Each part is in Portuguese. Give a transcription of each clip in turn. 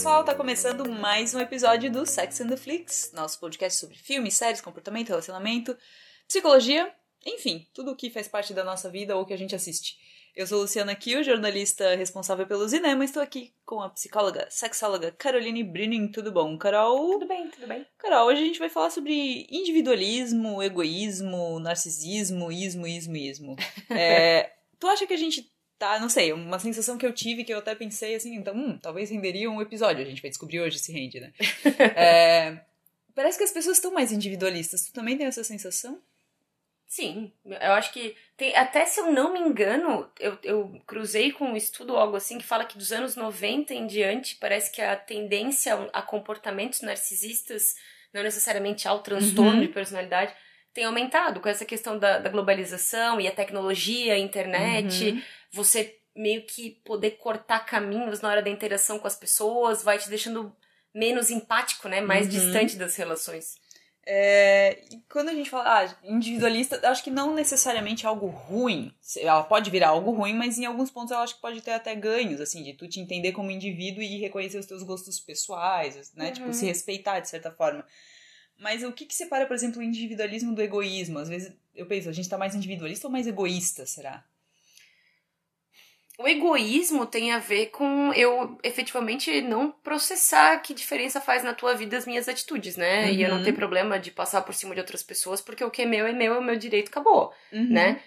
pessoal, tá começando mais um episódio do Sex and the Flix, nosso podcast sobre filmes, séries, comportamento, relacionamento, psicologia, enfim, tudo o que faz parte da nossa vida ou que a gente assiste. Eu sou Luciana Kiel, jornalista responsável pelo cinema, estou aqui com a psicóloga, sexóloga Caroline Brinning. Tudo bom, Carol? Tudo bem, tudo bem. Carol, hoje a gente vai falar sobre individualismo, egoísmo, narcisismo, ismo, ismo, ismo. É, tu acha que a gente tá, não sei, uma sensação que eu tive, que eu até pensei assim, então, hum, talvez renderia um episódio, a gente vai descobrir hoje se rende, né? é, parece que as pessoas estão mais individualistas. Tu também tem essa sensação? Sim, eu acho que tem, até se eu não me engano, eu, eu cruzei com um estudo algo assim que fala que dos anos 90 em diante, parece que a tendência a comportamentos narcisistas, não necessariamente ao transtorno Uhum. de personalidade, tem aumentado com essa questão da, da globalização e a tecnologia, a internet, Uhum. você meio que poder cortar caminhos na hora da interação com as pessoas, vai te deixando menos empático, né? Mais Uhum. distante das relações. É, e quando a gente fala ah, individualista, acho que não necessariamente algo ruim. Ela pode virar algo ruim, mas em alguns pontos eu acho que pode ter até ganhos, assim, de tu te entender como indivíduo e reconhecer os teus gostos pessoais, né? Uhum. Tipo, se respeitar de certa forma. Mas o que que separa, por exemplo, o individualismo do egoísmo? Às vezes eu penso, a gente tá mais individualista ou mais egoísta, será? O egoísmo tem a ver com eu efetivamente não processar que diferença faz na tua vida as minhas atitudes, né? E eu não Uhum. ter problema de passar por cima de outras pessoas, porque o que é meu é meu, é o meu direito, acabou, Uhum. né?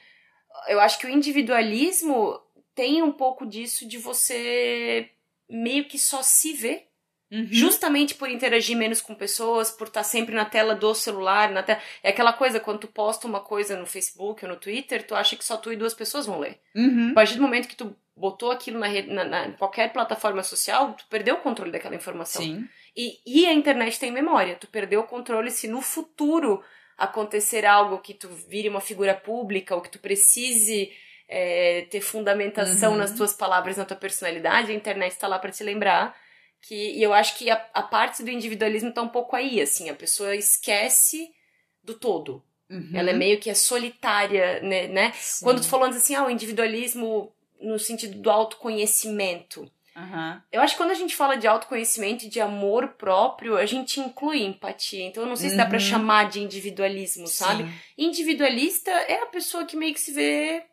Eu acho que o individualismo tem um pouco disso de você meio que só se ver, Uhum. justamente por interagir menos com pessoas, por estar sempre na tela do celular, na tela... É aquela coisa, quando tu posta uma coisa no Facebook ou no Twitter, tu acha que só tu e duas pessoas vão ler. Uhum. A partir do momento que tu botou aquilo na, rede, na, na- em qualquer plataforma social, tu perdeu o controle daquela informação. Sim. E, e a internet tem memória. Tu perdeu o controle se no futuro acontecer algo que tu vire uma figura pública ou que tu precise é, ter fundamentação Uhum. nas tuas palavras, na tua personalidade, a internet tá lá para te lembrar. Que, e eu acho que a, a parte do individualismo tá um pouco aí, assim, a pessoa esquece do todo. Uhum. Ela é meio que é solitária, né? né? Quando tu falou antes assim, ah, o individualismo no sentido do autoconhecimento. Aham. Eu acho que quando a gente fala de autoconhecimento e de amor próprio, a gente inclui empatia. Então eu não sei se dá pra Uhum. chamar de individualismo, sabe? Sim. Individualista é a pessoa que meio que se vê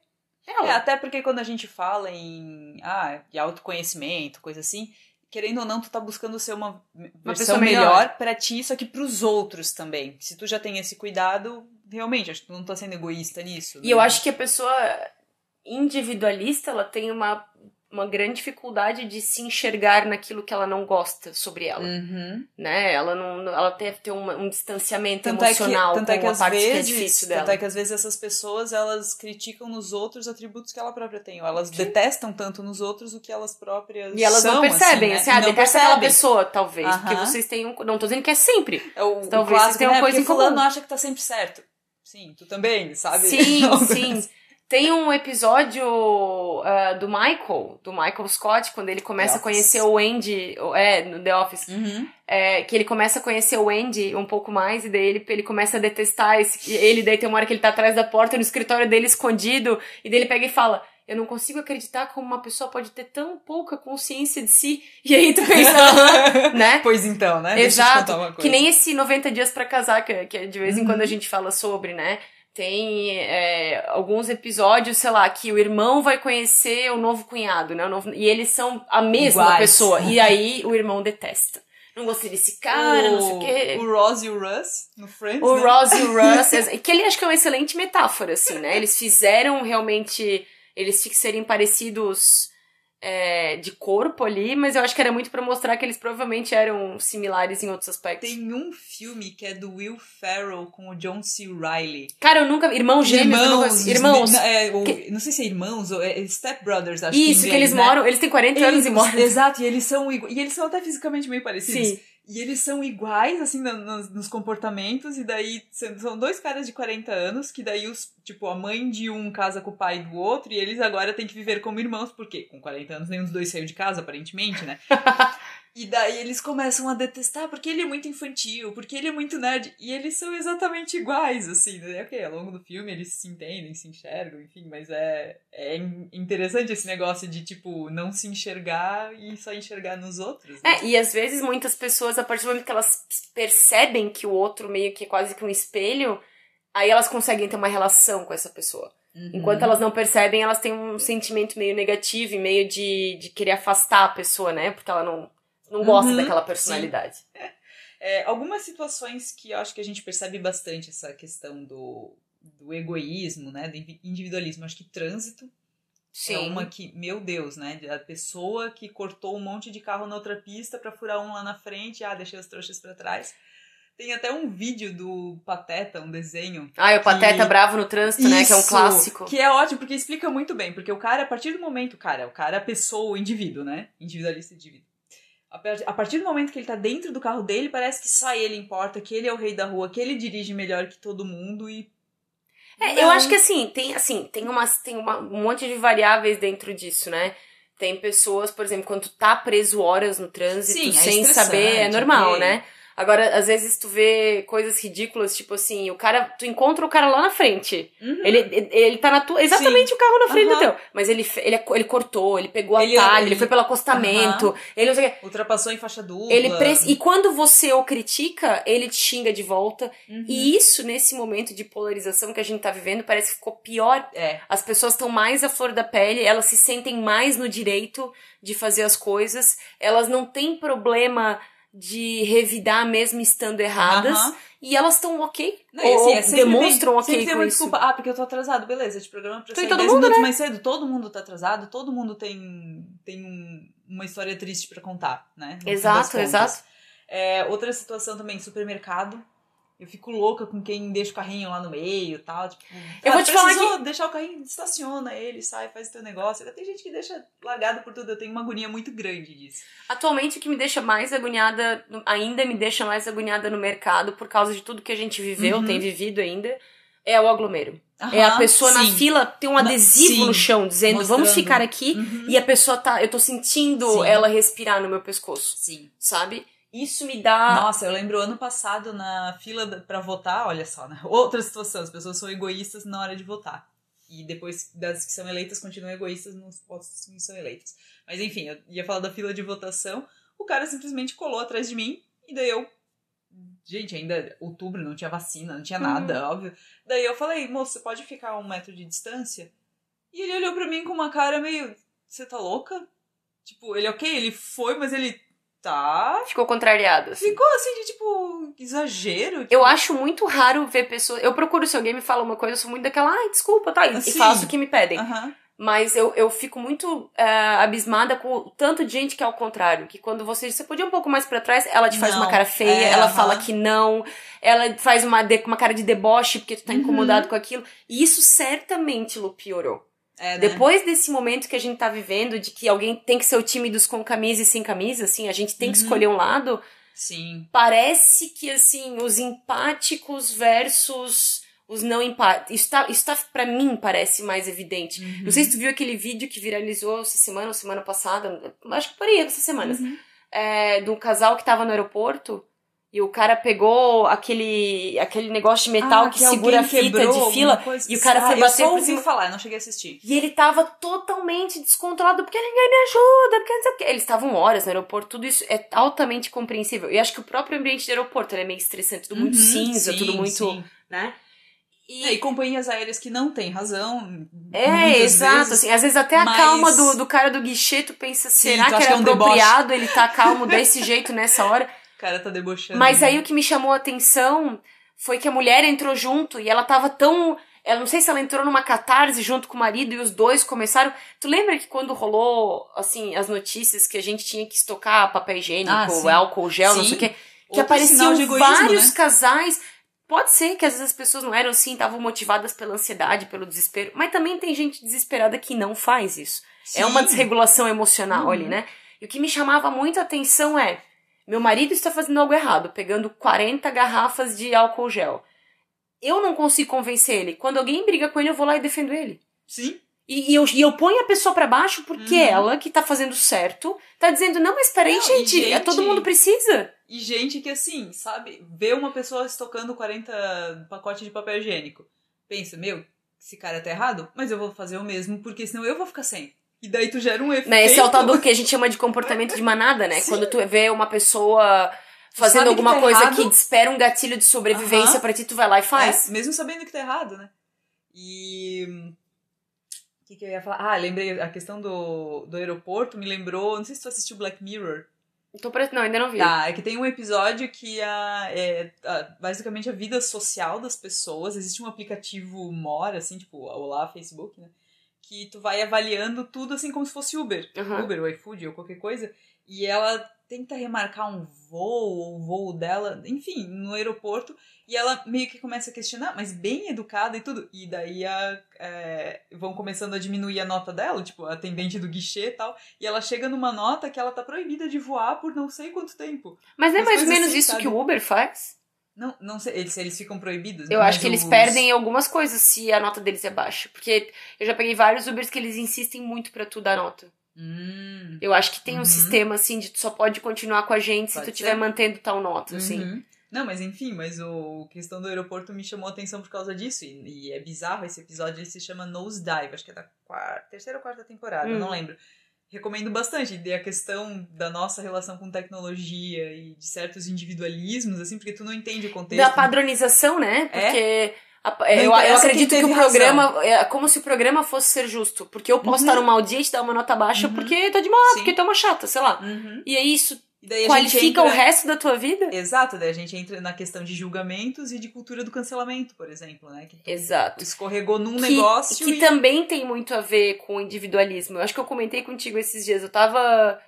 ela. É, até porque quando a gente fala em ah, de autoconhecimento, coisa assim, querendo ou não, tu tá buscando ser uma, versão pessoa melhor, melhor. pra ti, só que pros outros também. Se tu já tem esse cuidado, realmente, acho que tu não tá sendo egoísta nisso. E eu acho que a pessoa individualista, ela tem uma, uma grande dificuldade de se enxergar naquilo que ela não gosta sobre ela, Uhum. né? Ela não, ela deve ter uma- um distanciamento Tanto é que, emocional tanto é que a às parte que é vezes, tanto é que às vezes essas pessoas elas criticam nos outros atributos que ela própria tem, ou elas detestam tanto nos outros o que elas próprias E elas são, não percebem, assim, assim, né? ah, E não detesta aquela pessoa, talvez. Porque Aham. vocês têm um. Não tô dizendo que é sempre. É o, o Talvez clássico, vocês tenham né? coisa Porque em comum. fulano acha que tá sempre certo. Sim, tu também, sabe? Sim, sim. Tem um episódio ah, do Michael, do Michael Scott, quando ele começa a conhecer o Andy, é, no The Office, Uhum. é, que ele começa a conhecer o Andy um pouco mais, e daí ele, ele começa a detestar esse, ele, daí tem uma hora que ele tá atrás da porta, no escritório dele, escondido, e daí ele pega e fala, eu não consigo acreditar como uma pessoa pode ter tão pouca consciência de si, e aí tu pensa, né? Pois então, né? Exato. Que nem esse 90 dias pra casar, que, que de vez em Uhum. quando a gente fala sobre, né? Tem é, alguns episódios, sei lá, que o irmão vai conhecer o novo cunhado, né? O novo- e eles são a mesma Iguais. pessoa. E aí o irmão detesta. Não gostei desse cara, não sei o quê. O Ross e o Russ no Friends. O né? Ross e o Russ, que ele acho que é uma excelente metáfora, assim, né? Eles fizeram realmente eles serem parecidos é, de corpo ali, mas eu acho que era muito pra mostrar que eles provavelmente eram similares em outros aspectos. Tem um filme que é do Will Ferrell com o John C. Reilly. Cara, eu nunca. Irmão gêmeos, eu nunca- os- irmãos. é, o- Que- Não sei se é irmãos ou é Step Brothers, acho Isso, que, em que eles inglês, né? moram. Eles têm 40 anos e moram. Exato, e eles são e eles são até fisicamente meio parecidos. Sim. E eles são iguais, assim, no- nos, nos comportamentos, e daí são são dois caras de 40 anos, que daí os, tipo, a mãe de um casa com o pai do outro, e eles agora têm que viver como irmãos, porque com 40 anos nenhum dos dois saiu de casa, aparentemente, né? E daí eles começam a detestar porque ele é muito infantil, porque ele é muito nerd. E eles são exatamente iguais, assim, né? Ok, ao longo do filme eles se entendem, se enxergam, enfim, mas é, é interessante esse negócio de, tipo, não se enxergar e só enxergar nos outros. Né? É, e às vezes muitas pessoas, a partir do momento que elas percebem que o outro meio que é quase que um espelho, aí elas conseguem ter uma relação com essa pessoa. Uhum. Enquanto elas não percebem, elas têm um sentimento meio negativo e meio de, de querer afastar a pessoa, né? Porque ela não, não gosta uhum, daquela personalidade. É, algumas situações que eu acho que a gente percebe bastante essa questão do, do egoísmo, né? Do individualismo. Acho que trânsito é Sim. é uma que, meu Deus, né? A pessoa que cortou um monte de carro na outra pista para furar um lá na frente, ah, deixei os trouxas para trás. Tem até um vídeo do Pateta, um desenho. Ah, o Pateta bravo no trânsito, Isso, né? Que é um clássico. Que é ótimo, porque explica muito bem. Porque o cara, a partir do momento, cara, o cara é a pessoa, o indivíduo, né? Individualista indivíduo. A partir do momento que ele tá dentro do carro dele, parece que só ele importa, que ele é o rei da rua, que ele dirige melhor que todo mundo e. É, eu acho que assim, tem assim, tem, umas, tem uma, um monte de variáveis dentro disso, né? Tem pessoas, por exemplo, quando tu tá preso horas no trânsito Sim, é sem saber, é normal, okay. né? Agora, às vezes tu vê coisas ridículas, tipo assim, o cara, tu encontra o cara lá na frente. Uhum. Ele, ele tá na tua, exatamente Sim. o carro na frente uhum. do teu. Mas ele, ele, ele cortou, ele pegou ele, atalho, ele, ele foi pelo acostamento, uhum. ele Ultrapassou em faixa dupla. Ele E quando você o critica, ele te xinga de volta. Uhum. E isso, nesse momento de polarização que a gente tá vivendo, parece que ficou pior. É. As pessoas estão mais à flor da pele, elas se sentem mais no direito de fazer as coisas, elas não têm problema de revidar mesmo estando erradas. E elas estão ok. Não, ou assim, é demonstram tem, ok sempre com uma isso. desculpa. Ah, porque eu tô atrasado. Beleza, te programa pra sair todo 10 mundo, minutos né? mais cedo. Todo mundo tá atrasado. Todo mundo tem, tem um, uma história triste para contar, né? No exato, exato. É, outra situação também, supermercado. Eu fico louca com quem deixa o carrinho lá no meio e tal. Tipo, eu vou te falar que... deixar o carrinho, estaciona ele, sai, faz o teu negócio. Tem gente que deixa largado por tudo. Eu tenho uma agonia muito grande disso. Atualmente, o que me deixa mais agoniada, ainda me deixa mais agoniada no mercado, por causa de tudo que a gente viveu, uhum. tem vivido ainda, é o aglomero. Aham, é a pessoa sim. na fila tem um adesivo no chão dizendo Mostrando. vamos ficar aqui uhum. e a pessoa tá. Eu tô sentindo sim. ela respirar no meu pescoço. Sim. Sabe? Isso me dá. Nossa, eu lembro ano passado na fila para votar, olha só, né? Outra situação, as pessoas são egoístas na hora de votar. E depois das que são eleitas continuam egoístas nos postos que são eleitos. Mas enfim, eu ia falar da fila de votação. O cara simplesmente colou atrás de mim e daí eu. Gente, ainda outubro, não tinha vacina, não tinha nada, uhum. óbvio. Daí eu falei, moço, você pode ficar a um metro de distância? E ele olhou pra mim com uma cara meio. Você tá louca? Tipo, ele, ok, ele foi, mas ele Tá. Ficou contrariado. Assim. Ficou assim de tipo, exagero. Tipo... Eu acho muito raro ver pessoas. Eu procuro se alguém me fala uma coisa, eu sou muito daquela, ai, desculpa, tá? Assim. E faço o que me pedem. Uhum. Mas eu, eu fico muito uh, abismada com o tanto de gente que é ao contrário. Que quando você. Você podia um pouco mais para trás, ela te faz não. uma cara feia, é, ela fala que não, ela faz uma, de, uma cara de deboche porque tu tá uhum. incomodado com aquilo. E isso certamente, Lu, piorou. É, né? Depois desse momento que a gente tá vivendo, de que alguém tem que ser o time dos com camisa e sem camisa, assim, a gente tem que uhum. escolher um lado. Sim. Parece que, assim, os empáticos versus os não empáticos. Isso tá, isso tá pra mim, parece mais evidente. Uhum. Não sei se tu viu aquele vídeo que viralizou essa semana ou semana passada, acho que por aí, essas semanas, uhum. é, do casal que tava no aeroporto e o cara pegou aquele, aquele negócio de metal ah, que, que segura a fita de fila. E o cara ah, foi bater eu por cima. falar, eu não cheguei a assistir. E ele tava totalmente descontrolado, porque ninguém me ajuda, porque não sei o quê. Eles estavam horas no aeroporto, tudo isso é altamente compreensível. E acho que o próprio ambiente do aeroporto é meio estressante, tudo muito uhum, cinza, sim, tudo muito. Sim. né? E... É, e... companhias aéreas que não têm razão. É, exato. Vezes, assim, às vezes até a mas... calma do, do cara do guichê, tu pensa, será Sim, que era é um apropriado deboche. ele tá calmo desse jeito nessa hora? Cara tá debochando. Mas aí o que me chamou a atenção foi que a mulher entrou junto e ela tava tão. Eu não sei se ela entrou numa catarse junto com o marido e os dois começaram. Tu lembra que quando rolou, assim, as notícias que a gente tinha que estocar papel higiênico, ah, álcool gel, sim. não sei o quê, que apareciam egoísmo, vários né? casais. Pode ser que às vezes as pessoas não eram assim, estavam motivadas pela ansiedade, pelo desespero, mas também tem gente desesperada que não faz isso. Sim. É uma desregulação emocional uhum. ali, né? E o que me chamava muito a atenção é meu marido está fazendo algo errado, pegando 40 garrafas de álcool gel. Eu não consigo convencer ele. Quando alguém briga com ele, eu vou lá e defendo ele. Sim. E, e eu, e eu ponho a pessoa pra baixo porque Uhum. ela, que tá fazendo certo, tá dizendo, não, mas peraí, Não, gente, é gente- todo mundo precisa. E gente que, assim, sabe, vê uma pessoa estocando 40 pacotes de papel higiênico. Pensa, meu, esse cara tá errado, mas eu vou fazer o mesmo, porque senão eu vou ficar sem. E daí tu gera um efeito. Né, esse é o tal do que a gente chama de comportamento de manada, né? Sim. Quando tu vê uma pessoa fazendo sabe que alguma tá coisa errado. que espera um gatilho de sobrevivência Aham. pra ti, tu vai lá e faz. É, mesmo sabendo que tá errado, né? E. O que, que eu ia falar? Ah, lembrei, a questão do, do aeroporto me lembrou. Não sei se tu assistiu Black Mirror. Tô pre... Não, ainda não vi. Tá, é que tem um episódio que a, é a- basicamente a vida social das pessoas. Existe um aplicativo Mora, assim, tipo, o Olá, Facebook, né? Que tu vai avaliando tudo assim como se fosse Uber. Aham. Uber ou iFood ou qualquer coisa. E ela tenta remarcar um voo ou o voo dela, enfim, no aeroporto. E ela meio que começa a questionar, mas bem educada e tudo. E daí a, é, vão começando a diminuir a nota dela, tipo, a atendente do guichê e tal. E ela chega numa nota que ela tá proibida de voar por não sei quanto tempo. Mas é mais ou menos assim, isso sabe? que o Uber faz? Não, não sei, eles, eles ficam proibidos. Eu mas acho que eles os- perdem algumas coisas se a nota deles é baixa. Porque eu já peguei vários Ubers que eles insistem muito pra tu dar nota. Hum, Eu acho que tem um Uhum. sistema assim de tu só pode continuar com a gente se Pode tu estiver mantendo tal nota, assim. uhum. Não, mas enfim, mas o questão do aeroporto me chamou a atenção por causa disso. E, e é bizarro esse episódio, ele se chama Nosedive, acho que é da quarta, terceira ou quarta temporada, Hum. não lembro. Recomendo bastante. E a questão da nossa relação com tecnologia e de certos individualismos, assim, porque tu não entende o contexto. Da padronização, né? Porque a- eu, eu acredito que o programa é como se o programa fosse ser justo. Porque eu posso Uhum. estar num mau dia e te dar uma nota baixa Uhum. porque tá de mal, porque tu é uma chata, sei lá. Uhum. E aí isso qualifica gente o entra... resto da tua vida? Exato, daí a gente entra na questão de julgamentos e de cultura do cancelamento, por exemplo, né? Que Exato. escorregou num que, negócio que e... também tem muito a ver com o individualismo. Eu acho que eu comentei contigo esses dias. Eu tava.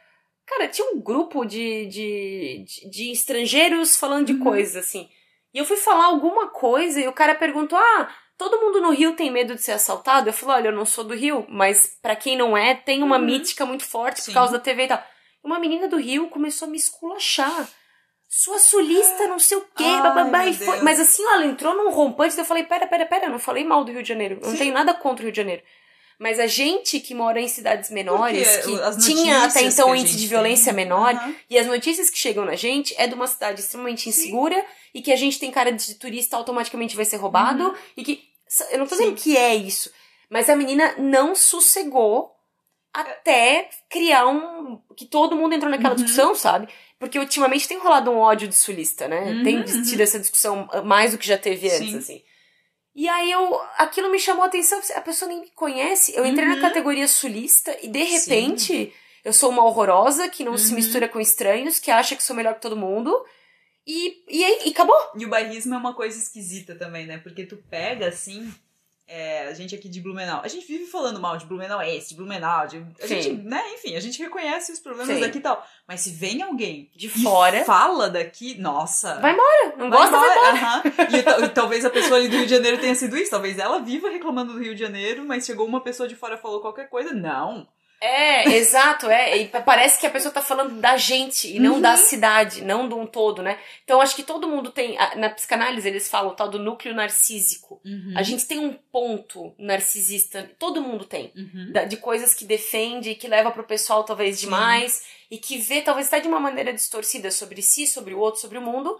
Cara, tinha um grupo de, de, de, de estrangeiros falando de Uhum. coisas, assim. E eu fui falar alguma coisa e o cara perguntou: Ah, todo mundo no Rio tem medo de ser assaltado? Eu falei: Olha, eu não sou do Rio, mas pra quem não é, tem uma Uhum. mítica muito forte Sim. por causa da TV e tal. Uma menina do Rio começou a me esculachar. Sua sulista, não sei o quê, Ai, bababá, e foi. Deus. Mas assim, ela entrou num rompante, eu falei, pera, pera, pera, eu não falei mal do Rio de Janeiro. Eu não Sim. tenho nada contra o Rio de Janeiro. Mas a gente que mora em cidades menores, Porque que tinha até então a índice de violência tem, menor, aham. e as notícias que chegam na gente é de uma cidade extremamente insegura e que a gente tem cara de turista automaticamente vai ser roubado Uhum. e que. Eu não tô Sim. dizendo que é isso, mas a menina não sossegou até criar um. que todo mundo entrou naquela Uhum. discussão, sabe? Porque ultimamente tem rolado um ódio de sulista, né? Uhum, tem tido essa discussão mais do que já teve antes, Sim. assim. E aí eu. aquilo me chamou a atenção, a pessoa nem me conhece. Eu entrei Uhum. na categoria sulista e de repente eu sou uma horrorosa que não se Uhum. mistura com estranhos, que acha que sou melhor que todo mundo. E, e e acabou. E o bairrismo é uma coisa esquisita também, né? Porque tu pega, assim, é, a gente aqui de Blumenau, a gente vive falando mal de Blumenau Este, de Blumenau, de, a Sim. gente, né, enfim, a gente reconhece os problemas Sim. daqui e tal. Mas se vem alguém De e fora. fala daqui, nossa... Vai embora. Não vai gosta, vai embora. aham. E, e talvez a pessoa ali do Rio de Janeiro tenha sido isso. Talvez ela viva reclamando do Rio de Janeiro, mas chegou uma pessoa de fora e falou qualquer coisa. Não. É, exato, é. E pa- parece que a pessoa tá falando da gente e não Uhum. da cidade, não de um todo, né? Então acho que todo mundo tem. Na psicanálise eles falam o tal do núcleo narcísico. Uhum. A gente tem um ponto narcisista, todo mundo tem. Uhum. De coisas que defende e que leva pro pessoal talvez demais e que vê talvez até de uma maneira distorcida sobre si, sobre o outro, sobre o mundo,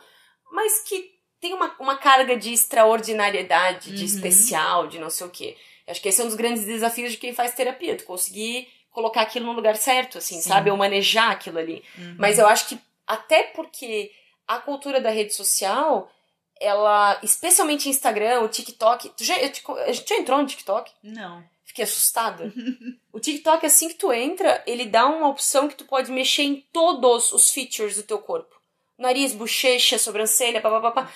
mas que tem uma, uma carga de extraordinariedade, de Uhum. especial, de não sei o quê. Acho que esse é um dos grandes desafios de quem faz terapia, tu conseguir colocar aquilo no lugar certo, assim, Sim. sabe? Ou manejar aquilo ali. Uhum. Mas eu acho que até porque a cultura da rede social, ela, especialmente Instagram, o TikTok, tu já, te- a gente já entrou no TikTok? Não. Fiquei assustada. o TikTok, assim que tu entra, ele dá uma opção que tu pode mexer em todos os features do teu corpo. Nariz, bochecha, sobrancelha, papapá.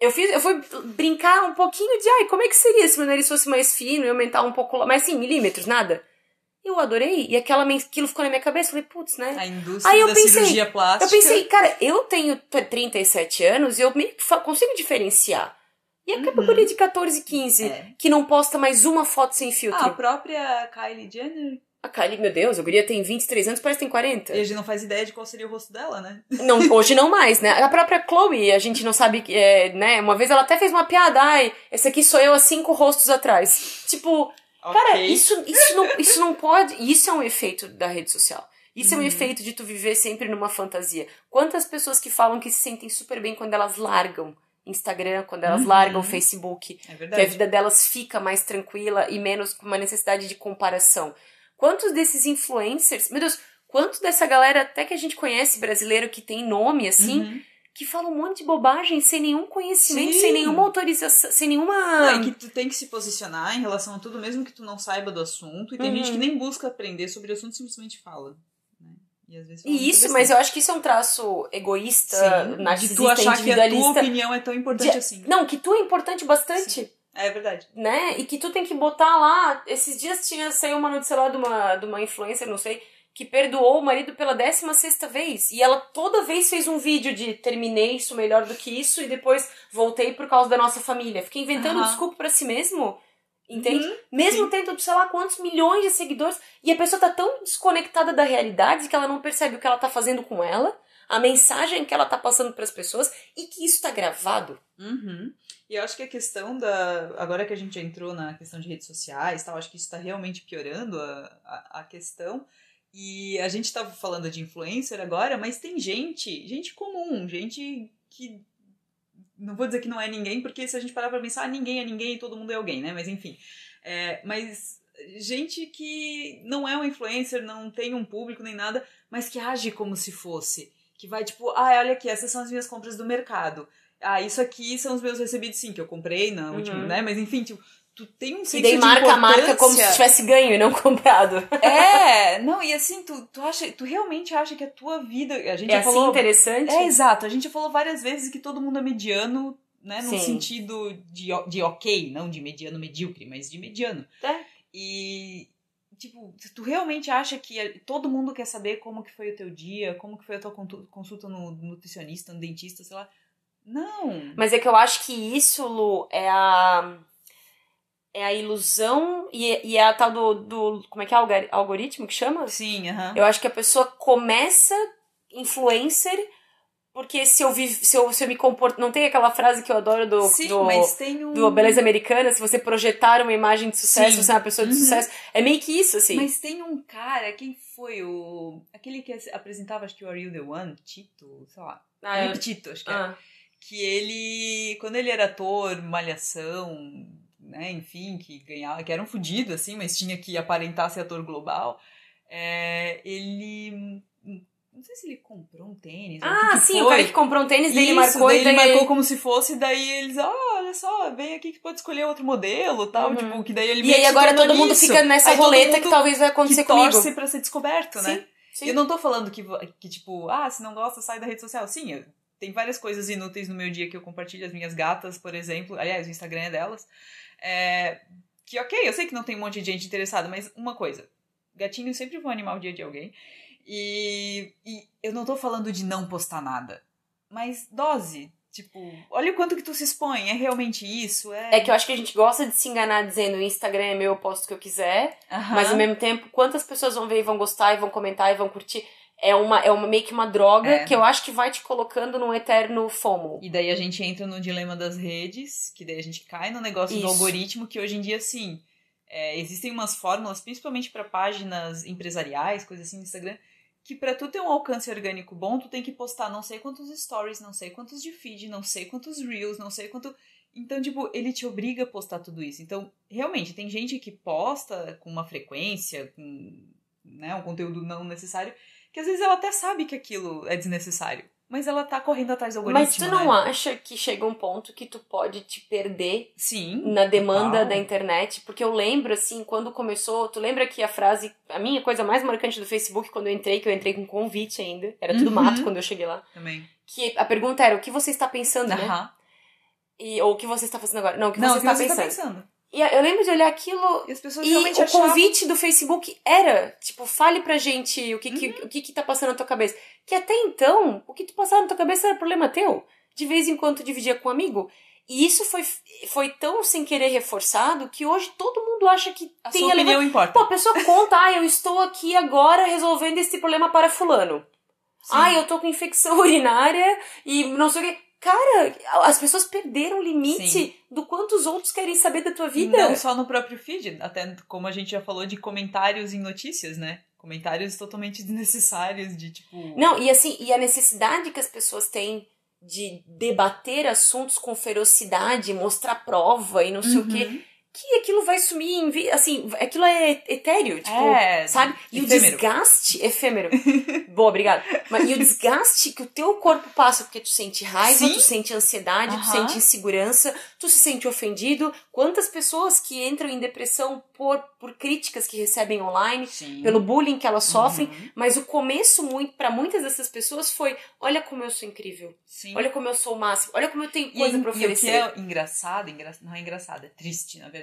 Eu fiz, eu fui brincar um pouquinho de, ai, como é que seria se meu nariz fosse mais fino e aumentar um pouco, mas assim, milímetros, nada. Eu adorei, e aquela, aquilo ficou na minha cabeça, eu falei, putz, né? A indústria Aí eu da pensei- cirurgia plástica. Eu pensei, cara, eu tenho 37 anos e eu meio que consigo diferenciar. E a Uhum. categoria de 14, 15, É. que não posta mais uma foto sem filtro. Ah, a própria Kylie Jenner. A Kylie, meu Deus, a guria tem 23 anos, parece que tem 40. E a gente não faz ideia de qual seria o rosto dela, né? Não, hoje não mais, né? A própria Chloe, a gente não sabe, é, né? Uma vez ela até fez uma piada, ai, esse aqui sou eu há cinco rostos atrás. Tipo, Cara, Ok. isso, isso, não, isso não pode. Isso é um efeito da rede social. Isso é um Uhum. efeito de tu viver sempre numa fantasia. Quantas pessoas que falam que se sentem super bem quando elas largam Instagram, quando elas Uhum. largam Facebook, É que a vida delas fica mais tranquila e menos com uma necessidade de comparação. Quantos desses influencers, meu Deus, quantos dessa galera até que a gente conhece brasileiro que tem nome assim, Uhum. Que fala um monte de bobagem sem nenhum conhecimento, Sim. sem nenhuma autorização, sem nenhuma e que tu tem que se posicionar em relação a tudo, mesmo que tu não saiba do assunto. E tem Uhum. gente que nem busca aprender sobre o assunto, simplesmente fala. Né? E às vezes E isso, mas eu acho que isso é um traço egoísta, Sim, de narcisista, tu achar que a tua individualista. opinião é tão importante De- assim. Não, que tu é importante bastante, É verdade. né? E que tu tem que botar lá. Esses dias tinha saiu uma notícia lá de uma, de uma influencer, não sei, que perdoou o marido pela 16 sexta vez. E ela toda vez fez um vídeo de terminei isso melhor do que isso e depois voltei por causa da nossa família. Fiquei inventando Aham. desculpa pra si mesmo. Entende? Uhum, Mesmo sim. tendo, sei lá, quantos milhões de seguidores, e a pessoa tá tão desconectada da realidade que ela não percebe o que ela tá fazendo com ela, a mensagem que ela tá passando pras pessoas, e que isso tá gravado. Uhum. E eu acho que a questão da. Agora que a gente entrou na questão de redes sociais, tal, acho que isso está realmente piorando a, a, a questão. E a gente estava falando de influencer agora, mas tem gente, gente comum, gente que. Não vou dizer que não é ninguém, porque se a gente parar pra pensar, ah, ninguém é ninguém e todo mundo é alguém, né? Mas enfim. É, mas gente que não é um influencer, não tem um público nem nada, mas que age como se fosse. Que vai tipo, ah, olha aqui, essas são as minhas compras do mercado. Ah, isso aqui são os meus recebidos, sim, que eu comprei na Uhum. última, né? Mas enfim, tipo, tu tem um senso E daí marca a marca como se tivesse ganho e não comprado. É, não, e assim, tu, tu, acha, tu realmente acha que a tua vida. A gente É assim falou. interessante? É, exato. A gente já falou várias vezes que todo mundo é mediano, né? No Sim. sentido de, de ok, não de mediano medíocre, mas de mediano. É. E, tipo, tu realmente acha que todo mundo quer saber como que foi o teu dia, como que foi a tua consulta no nutricionista, no dentista, sei lá. Não. Mas é que eu acho que isso, Lu, é a. É a ilusão e, e é a tal do, do. Como é que é? Algoritmo que chama? Sim, aham. Eu acho que a pessoa começa influencer porque se eu, vivo, se eu, se eu me comporto. Não tem aquela frase que eu adoro do. Sim, do mas tem um. do Beleza Americana, se você projetar uma imagem de sucesso, Sim. você é uma pessoa de Uhum. sucesso. É meio que isso, assim. Mas tem um cara, quem foi o. Aquele que apresentava, acho que o Are You the One? Tito, sei lá. Ah, é. Tito, acho que era. Ah, Que ele. Quando ele era ator, malhação, né, enfim, que ganhava, que era um fudido, assim, mas tinha que aparentar ser ator global. é, ele. Não sei se ele comprou um tênis. Ah, que sim, o cara que comprou um tênis, daí ele Isso, marcou daí ele marcou como se fosse, daí eles, ah, olha só, vem aqui que pode escolher outro modelo tal, Uhum. tipo, que daí ele E aí agora todo mundo nisso. fica nessa Aí roleta mundo que talvez vai acontecer que comigo. torce pra ser descoberto, né? Sim, sim. Eu não tô falando que, que, tipo, ah, se não gosta, sai da rede social. Sim, eu, tem várias coisas inúteis no meu dia que eu compartilho. As minhas gatas, por exemplo. Aliás, o Instagram é delas. É, que, ok, eu sei que não tem um monte de gente interessada, mas uma coisa. Gatinhos sempre vão animar o dia de alguém. E, e eu não tô falando de não postar nada. Mas dose. Tipo, olha o quanto que tu se expõe. É realmente isso? É, É que eu acho que a gente gosta de se enganar dizendo o Instagram é meu, eu posto o que eu quiser. Mas ao mesmo tempo, quantas pessoas vão ver e vão gostar e vão comentar e vão curtir? É uma, é uma meio que uma droga É. que eu acho que vai te colocando num eterno FOMO. E daí a gente entra no dilema das redes, que daí a gente cai no negócio Isso. do algoritmo, que hoje em dia, sim, é, existem umas fórmulas, principalmente para páginas empresariais, coisas assim no Instagram, que para tu ter um alcance orgânico bom, tu tem que postar não sei quantos stories, não sei quantos de feed, não sei quantos reels, não sei quanto. Então, tipo, ele te obriga a postar tudo isso. Então, realmente, tem gente que posta com uma frequência, com né, um conteúdo não necessário, que às vezes ela até sabe que aquilo é desnecessário. Mas ela tá correndo atrás do algoritmo. Mas tu não né? acha que chega um ponto que tu pode te perder Sim. na demanda total. da internet? Porque eu lembro, assim, quando começou, tu lembra que a frase, a minha coisa mais marcante do Facebook, quando eu entrei, que eu entrei com convite ainda, era tudo Uhum. mato quando eu cheguei lá, Também. que a pergunta era, o que você está pensando, né? Aham. E, ou o que você está fazendo agora? Não, o que Não, você o que está você pensando. tá pensando? E eu lembro de olhar aquilo E as pessoas e realmente o achavam... convite do Facebook era, tipo, fale pra gente o que que, Uhum. o que que tá passando na tua cabeça. Que até então, o que tu passava na tua cabeça era problema teu. De vez em quando tu dividia com um amigo. E isso foi, foi tão sem querer reforçado que hoje todo mundo acha que A tem sua opinião importa. Pô, a pessoa conta, ah, eu estou aqui agora resolvendo esse problema para fulano. Sim. Ah, eu tô com infecção urinária e não sei o quê. Cara, as pessoas perderam o limite Sim. do quanto os outros querem saber da tua vida. não só no próprio feed, até como a gente já falou de comentários em notícias, né? Comentários totalmente desnecessários, de tipo. Não, e assim, e a necessidade que as pessoas têm de debater assuntos com ferocidade, mostrar prova e não sei o quê, Uhum. Que aquilo vai sumir assim, aquilo é etéreo, tipo, É, sabe? E efêmero. o desgaste efêmero. Boa, obrigada. Mas e o desgaste que o teu corpo passa porque tu sente raiva, Sim. tu sente ansiedade, tu Aham. sente insegurança, tu se sente ofendido. Quantas pessoas que entram em depressão por, por críticas que recebem online, Sim. pelo bullying que elas sofrem, Uhum. mas o começo muito para muitas dessas pessoas foi, olha como eu sou incrível. Sim. Olha como eu sou o máximo. Olha como eu tenho E, coisa e pra o que oferecer. é engraçado, engra... não é engraçado, é triste, na verdade,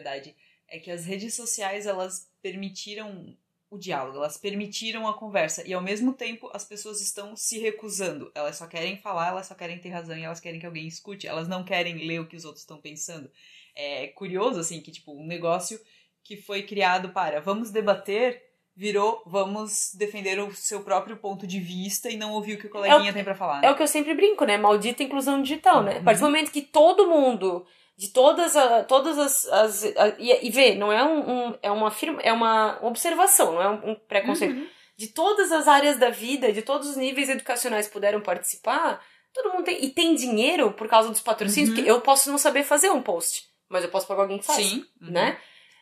é que as redes sociais, elas permitiram o diálogo, elas permitiram a conversa, e ao mesmo tempo as pessoas estão se recusando. Elas só querem falar, elas só querem ter razão, e elas querem que alguém escute, elas não querem ler o que os outros estão pensando. É curioso, assim, que, tipo, um negócio que foi criado para vamos debater... Virou, vamos defender o seu próprio ponto de vista e não ouvir o que o coleguinha tem pra falar. É o que eu sempre brinco, né? Maldita inclusão digital, né? A Uhum. partir do momento que todo mundo, de todas, a, todas as. as a- e, e vê, não é um, um- é uma firma, é uma observação, não é um, um preconceito. Uhum. De todas as áreas da vida, de todos os níveis educacionais puderam participar, todo mundo tem. E tem dinheiro por causa dos patrocínios, Uhum. porque eu posso não saber fazer um post, mas eu posso pagar alguém que faz. Sim. uhum. Né?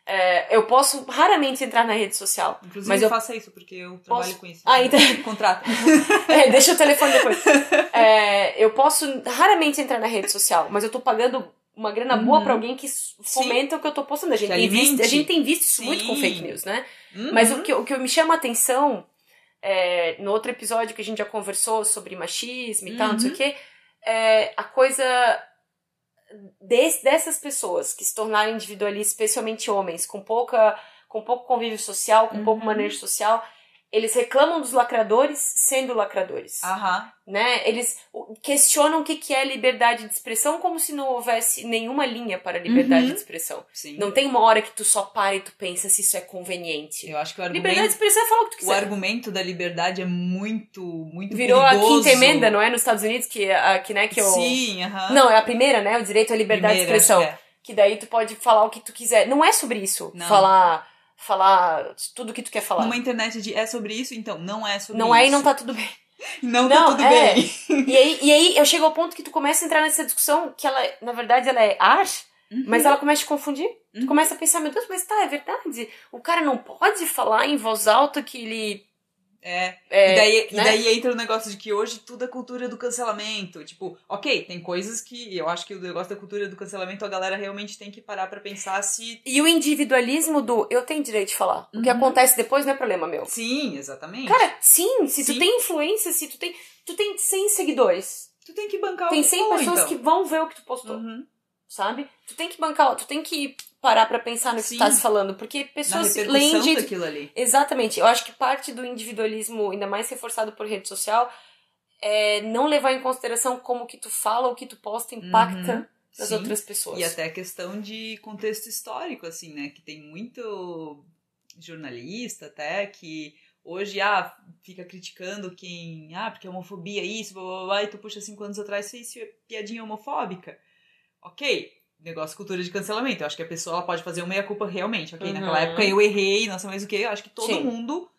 É, eu posso raramente entrar na rede social. Inclusive, Mas eu- faça isso, porque eu trabalho Posso- com isso. Ah, então- Contrata. É, deixa o telefone depois. É, eu posso raramente entrar na rede social, mas eu tô pagando uma grana boa Uhum. pra alguém que fomenta o que eu tô postando. A gente, tem visto, a gente tem visto isso muito com Sim. fake news, né? Mas o que, o que me chama a atenção, é, no outro episódio que a gente já conversou sobre machismo e tal, não sei o Uhum. quê, é a coisa des- dessas pessoas que se tornaram individualistas, especialmente homens, com pouca com pouco convívio social, com pouco Uhum. manejo social, eles reclamam dos lacradores sendo lacradores Aham. né? Eles o- questionam o que que é liberdade de expressão como se não houvesse nenhuma linha para a liberdade Uhum. de expressão. Sim. Não tem uma hora que tu só para e tu pensa se isso é conveniente. Eu acho que o Liberdade de argumento, expressão é falar o que tu o quiser. argumento da liberdade é muito, muito Virou perigoso. a quinta emenda, não é? Nos Estados Unidos, que, a, que, né, que o... Sim, aham. Não, é a primeira, né? O direito à liberdade Primeira, de expressão. é. Que daí tu pode falar o que tu quiser. Não é sobre isso. Não. Falar, falar tudo o que tu quer falar. Numa internet de é sobre isso, então não é sobre não isso. é e não tá tudo bem. Não, Não, tá tudo é. bem. E aí, e aí eu chego ao ponto que tu começa a entrar nessa discussão que ela, na verdade, ela é ar, mas ela começa a te confundir. Tu Uhum. começa a pensar, meu Deus, mas tá, é verdade. O cara não pode falar em voz alta que ele. É. É, e, daí, e né? daí entra o negócio de que hoje tudo é cultura do cancelamento. Tipo, ok, tem coisas que eu acho que o negócio da cultura do cancelamento a galera realmente tem que parar pra pensar se. E o individualismo do eu tenho direito de falar. O que Uhum. acontece depois não é problema meu. Sim, exatamente. Cara, sim, se tu Sim. tem influência, se tu tem. Tu tem 100 seguidores. tu tem que bancar Tem o 100 flow, pessoas então. que vão ver o que tu postou, Uhum. sabe? Tu tem que bancar, tu tem que parar pra pensar no que Sim. tu tá se falando, porque pessoas leem de, daquilo ali. Exatamente. Eu acho que parte do individualismo, ainda mais reforçado por rede social, é não levar em consideração como o que tu fala ou o que tu posta impacta Uhum. nas Sim. outras pessoas. E até a questão de contexto histórico, assim, né? Que tem muito jornalista até que hoje, ah, fica criticando quem, ah, porque homofobia é isso, blá, blá, blá, e tu puxa cinco anos atrás fez piadinha homofóbica. Ok, negócio cultura de cancelamento. Eu acho que a pessoa ela pode fazer uma meia-culpa realmente, ok? Uhum. Naquela época eu errei, não sei mais o que. Eu acho que todo Sim. mundo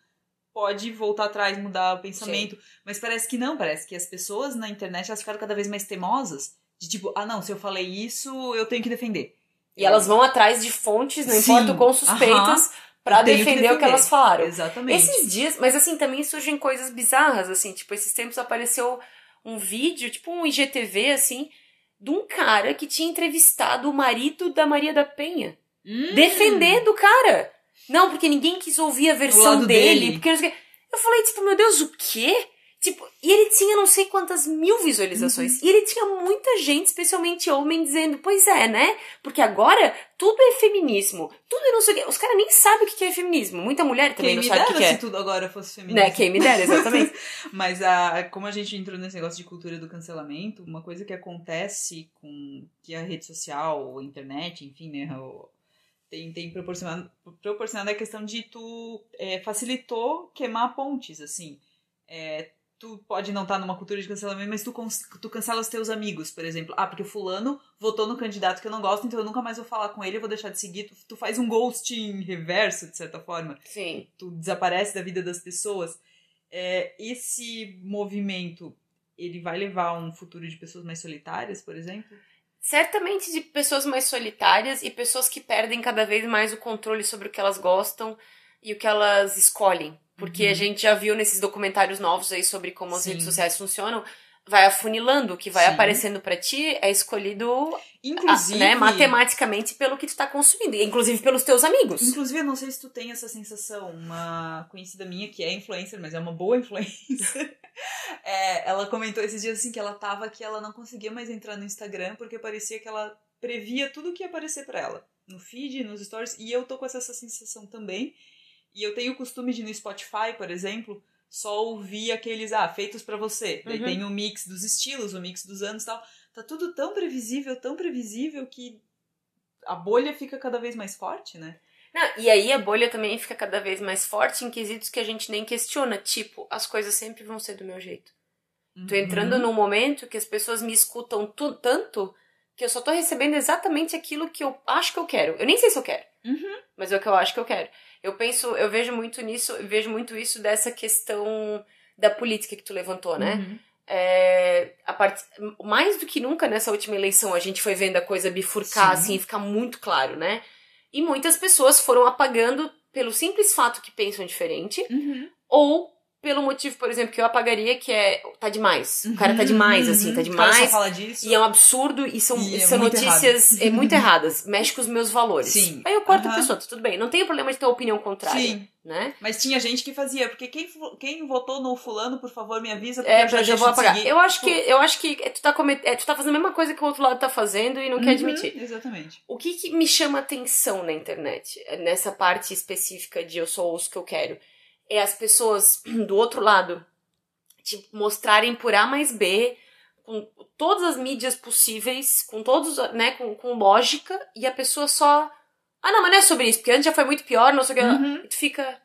pode voltar atrás, mudar o pensamento. Mas parece que não, parece que as pessoas na internet elas ficaram cada vez mais teimosas. De tipo, ah não, se eu falei isso, eu tenho que defender. E elas vão atrás de fontes, não Sim. importa o quão suspeitas, pra Eu tenho que defender, o que defender. elas falaram. Exatamente. Esses dias, mas assim, também surgem coisas bizarras, assim, tipo, esses tempos apareceu um vídeo, tipo um IGTV, assim, de um cara que tinha entrevistado o marido da Maria da Penha. Hum. defender o cara. Não, porque ninguém quis ouvir a versão dele. dele. Porque. Eu falei, tipo, meu Deus, o quê? Tipo, e ele tinha não sei quantas mil visualizações. Uhum. E ele tinha muita gente, especialmente homem, dizendo, pois é, né? Porque agora tudo é feminismo. Tudo é não sei o quê. Os caras nem sabem o que é feminismo. Muita mulher também Quem não me sabe o que, que se é. tudo agora fosse feminino. Né? Quem me dera, exatamente. Mas a, como a gente entrou nesse negócio de cultura do cancelamento, uma coisa que acontece com que a rede social, a internet, enfim, né, o- tem, tem proporcionado, proporcionado a questão de tu é, facilitou queimar pontes, assim. É, tu pode não estar numa cultura de cancelamento, mas tu, tu cancela os teus amigos, por exemplo. Ah, porque fulano votou no candidato que eu não gosto, então eu nunca mais vou falar com ele, eu vou deixar de seguir. Tu, tu faz um ghosting reverso, de certa forma. Sim. Tu desaparece da vida das pessoas. É, esse movimento, ele vai levar a um futuro de pessoas mais solitárias, por exemplo? Certamente de pessoas mais solitárias e pessoas que perdem cada vez mais o controle sobre o que elas gostam e o que elas escolhem. Porque uhum. a gente já viu nesses documentários novos aí sobre como Sim. as redes sociais funcionam, vai afunilando, o que vai Sim. aparecendo para ti é escolhido inclusive, né, matematicamente pelo que tu tá consumindo, inclusive pelos teus amigos. Inclusive, eu não sei se tu tem essa sensação, uma conhecida minha que é influencer, mas é uma boa influencer. é, ela comentou esses dias assim que ela tava que ela não conseguia mais entrar no Instagram porque parecia que ela previa tudo que ia aparecer para ela, no feed, nos stories, e eu tô com essa sensação também. E eu tenho o costume de no Spotify, por exemplo, só ouvir aqueles, ah, feitos para você. Daí uhum. tem o mix dos estilos, o mix dos anos e tal. Tá tudo tão previsível, tão previsível que a bolha fica cada vez mais forte, né? Não, e aí a bolha também fica cada vez mais forte em quesitos que a gente nem questiona. Tipo, as coisas sempre vão ser do meu jeito. Uhum. Tô entrando num momento que as pessoas me escutam tanto que eu só tô recebendo exatamente aquilo que eu acho que eu quero. Eu nem sei se eu quero, uhum. mas é o que eu acho que eu quero. Eu penso, eu vejo muito nisso, vejo muito isso dessa questão da política que tu levantou, né? Uhum. É, a part... Mais do que nunca nessa última eleição a gente foi vendo a coisa bifurcar, Sim. assim, ficar muito claro, né? E muitas pessoas foram apagando pelo simples fato que pensam diferente, uhum. ou pelo motivo, por exemplo, que eu apagaria, que é tá demais. O cara tá uhum, demais, assim, tá demais. fala disso. E é um absurdo e são, e é são notícias é, muito erradas. Mexe com os meus valores. Sim. Aí eu corto uhum. a pessoa, tá tudo bem. Não tem problema de ter opinião contrária. Sim. Né? Mas tinha gente que fazia, porque quem, quem votou no fulano, por favor, me avisa, porque é, eu já, já vou apagar. Eu acho que eu acho que tu tá, comet... É, tu tá fazendo a mesma coisa que o outro lado tá fazendo e não uhum, quer admitir. Exatamente. O que, que me chama atenção na internet, nessa parte específica de eu sou o que eu quero, é as pessoas do outro lado te mostrarem por A mais B, com todas as mídias possíveis, com todos, né, com, com lógica, e a pessoa só. Ah, não, mas não é sobre isso, porque antes já foi muito pior, não sei o que. Uhum. E tu fica.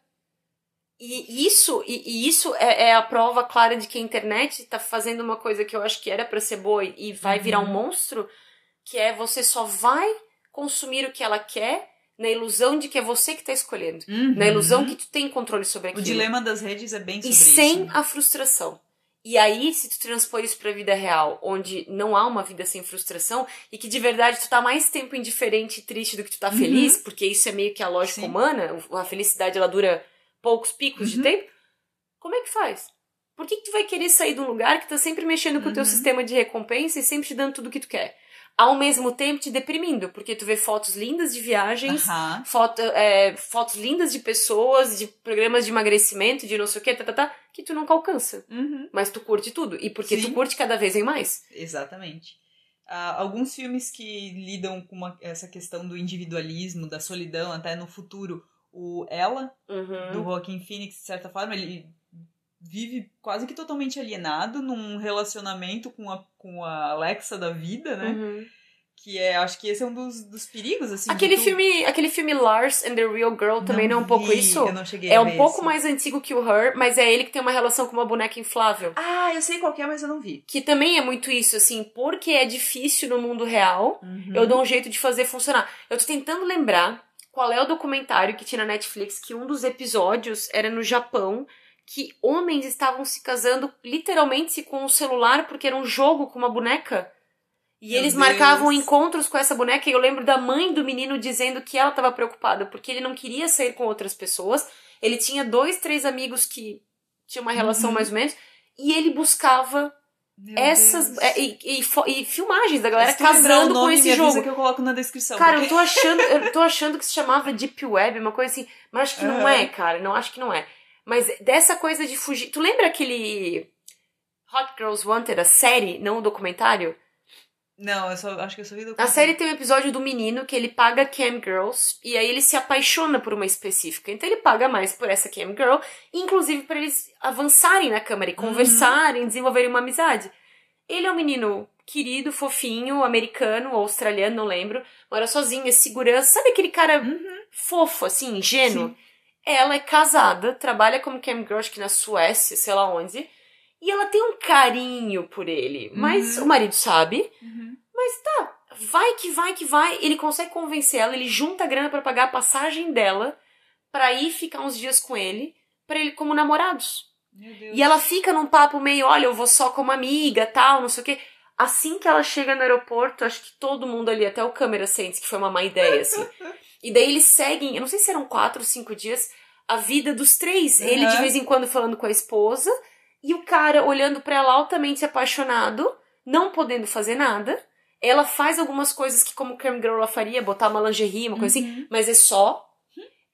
E isso, e, e isso é, é, a prova clara de que a internet tá fazendo uma coisa que eu acho que era para ser boa e vai uhum. virar um monstro, que é você só vai consumir o que ela quer na ilusão de que é você que tá escolhendo. Uhum. Na ilusão que tu tem controle sobre aquilo. O dilema das redes é bem sobre E sem isso. a frustração. E aí, se tu transpor isso pra vida real, onde não há uma vida sem frustração, e que de verdade tu tá mais tempo indiferente e triste do que tu tá uhum. feliz, porque isso é meio que a lógica Sim. humana, a felicidade ela dura poucos picos uhum. de tempo, como é que faz? Por que, que tu vai querer sair de um lugar que tá sempre mexendo com o teu uhum. sistema de recompensa e sempre te dando tudo o que tu quer? Ao mesmo tempo te deprimindo, porque tu vê fotos lindas de viagens, uhum. foto, é, fotos lindas de pessoas, de programas de emagrecimento, de não sei o que, tá, tá, tá, que tu nunca alcança. Uhum. Mas tu curte tudo. E porque Sim. tu curte cada vez em mais. Exatamente. Uh, alguns filmes que lidam com uma, essa questão do individualismo, da solidão, até no futuro. O Ela, uhum. do Joaquin Phoenix, de certa forma, ele vive quase que totalmente alienado num relacionamento com a, com a Alexa da vida, né? Uhum. Que é, acho que esse é um dos, dos perigos, assim. Aquele tu... filme, aquele filme Lars and the Real Girl também não, não é um pouco vi, isso? Eu não cheguei é um pouco esse. mais antigo que o Her, mas é ele que tem uma relação com uma boneca inflável. Ah, eu sei qual é, mas eu não vi. Que também é muito isso, assim, porque é difícil no mundo real, uhum. eu dou um jeito de fazer funcionar. Eu tô tentando lembrar qual é o documentário que tinha na Netflix, que um dos episódios era no Japão, que homens estavam se casando literalmente com o um celular porque era um jogo com uma boneca. E Meu eles Deus. marcavam encontros com essa boneca. E eu lembro da mãe do menino dizendo que ela estava preocupada porque ele não queria sair com outras pessoas. Ele tinha dois, três amigos que tinham uma relação Uhum. mais ou menos. E ele buscava Meu essas. É, E, e e filmagens da galera casando com esse jogo. que eu coloco na descrição. Cara, porque- eu tô achando, eu tô achando que se chamava Deep Web, uma coisa assim, mas acho que não Aham. é, cara, não acho que não é. Mas dessa coisa de fugir. Tu lembra aquele Hot Girls Wanted, a série, não o documentário? Não, eu só acho que eu só vi do Na série tem um episódio do menino que ele paga cam girls e aí ele se apaixona por uma específica. Então ele paga mais por essa cam girl, inclusive para eles avançarem na câmera e conversarem, desenvolverem uma amizade. Ele é um menino querido, fofinho, americano ou australiano, não lembro. Mora sozinho, é segurança. Sabe aquele cara Uhum. fofo, assim, ingênuo? Sim. Ela é casada, trabalha como cam girl, acho que na Suécia, sei lá onde. E ela tem um carinho por ele, mas o marido sabe. Uhum. Mas tá, vai que vai que vai. Ele consegue convencer ela, ele junta a grana pra pagar a passagem dela pra ir ficar uns dias com ele, pra ele como namorados. Meu Deus. E ela fica num papo meio, olha, eu vou só como amiga, tal, não sei o quê. Assim que ela chega no aeroporto, acho que todo mundo ali, até o câmera sente que foi uma má ideia, assim. e daí eles seguem, eu não sei se eram quatro ou cinco dias, a vida dos três. Ele de Uhum. vez em quando falando com a esposa, e o cara olhando pra ela altamente apaixonado, não podendo fazer nada. Ela faz algumas coisas que, como Cam Girl ela faria, botar uma lingerie, uma coisa assim, Uhum. mas é só.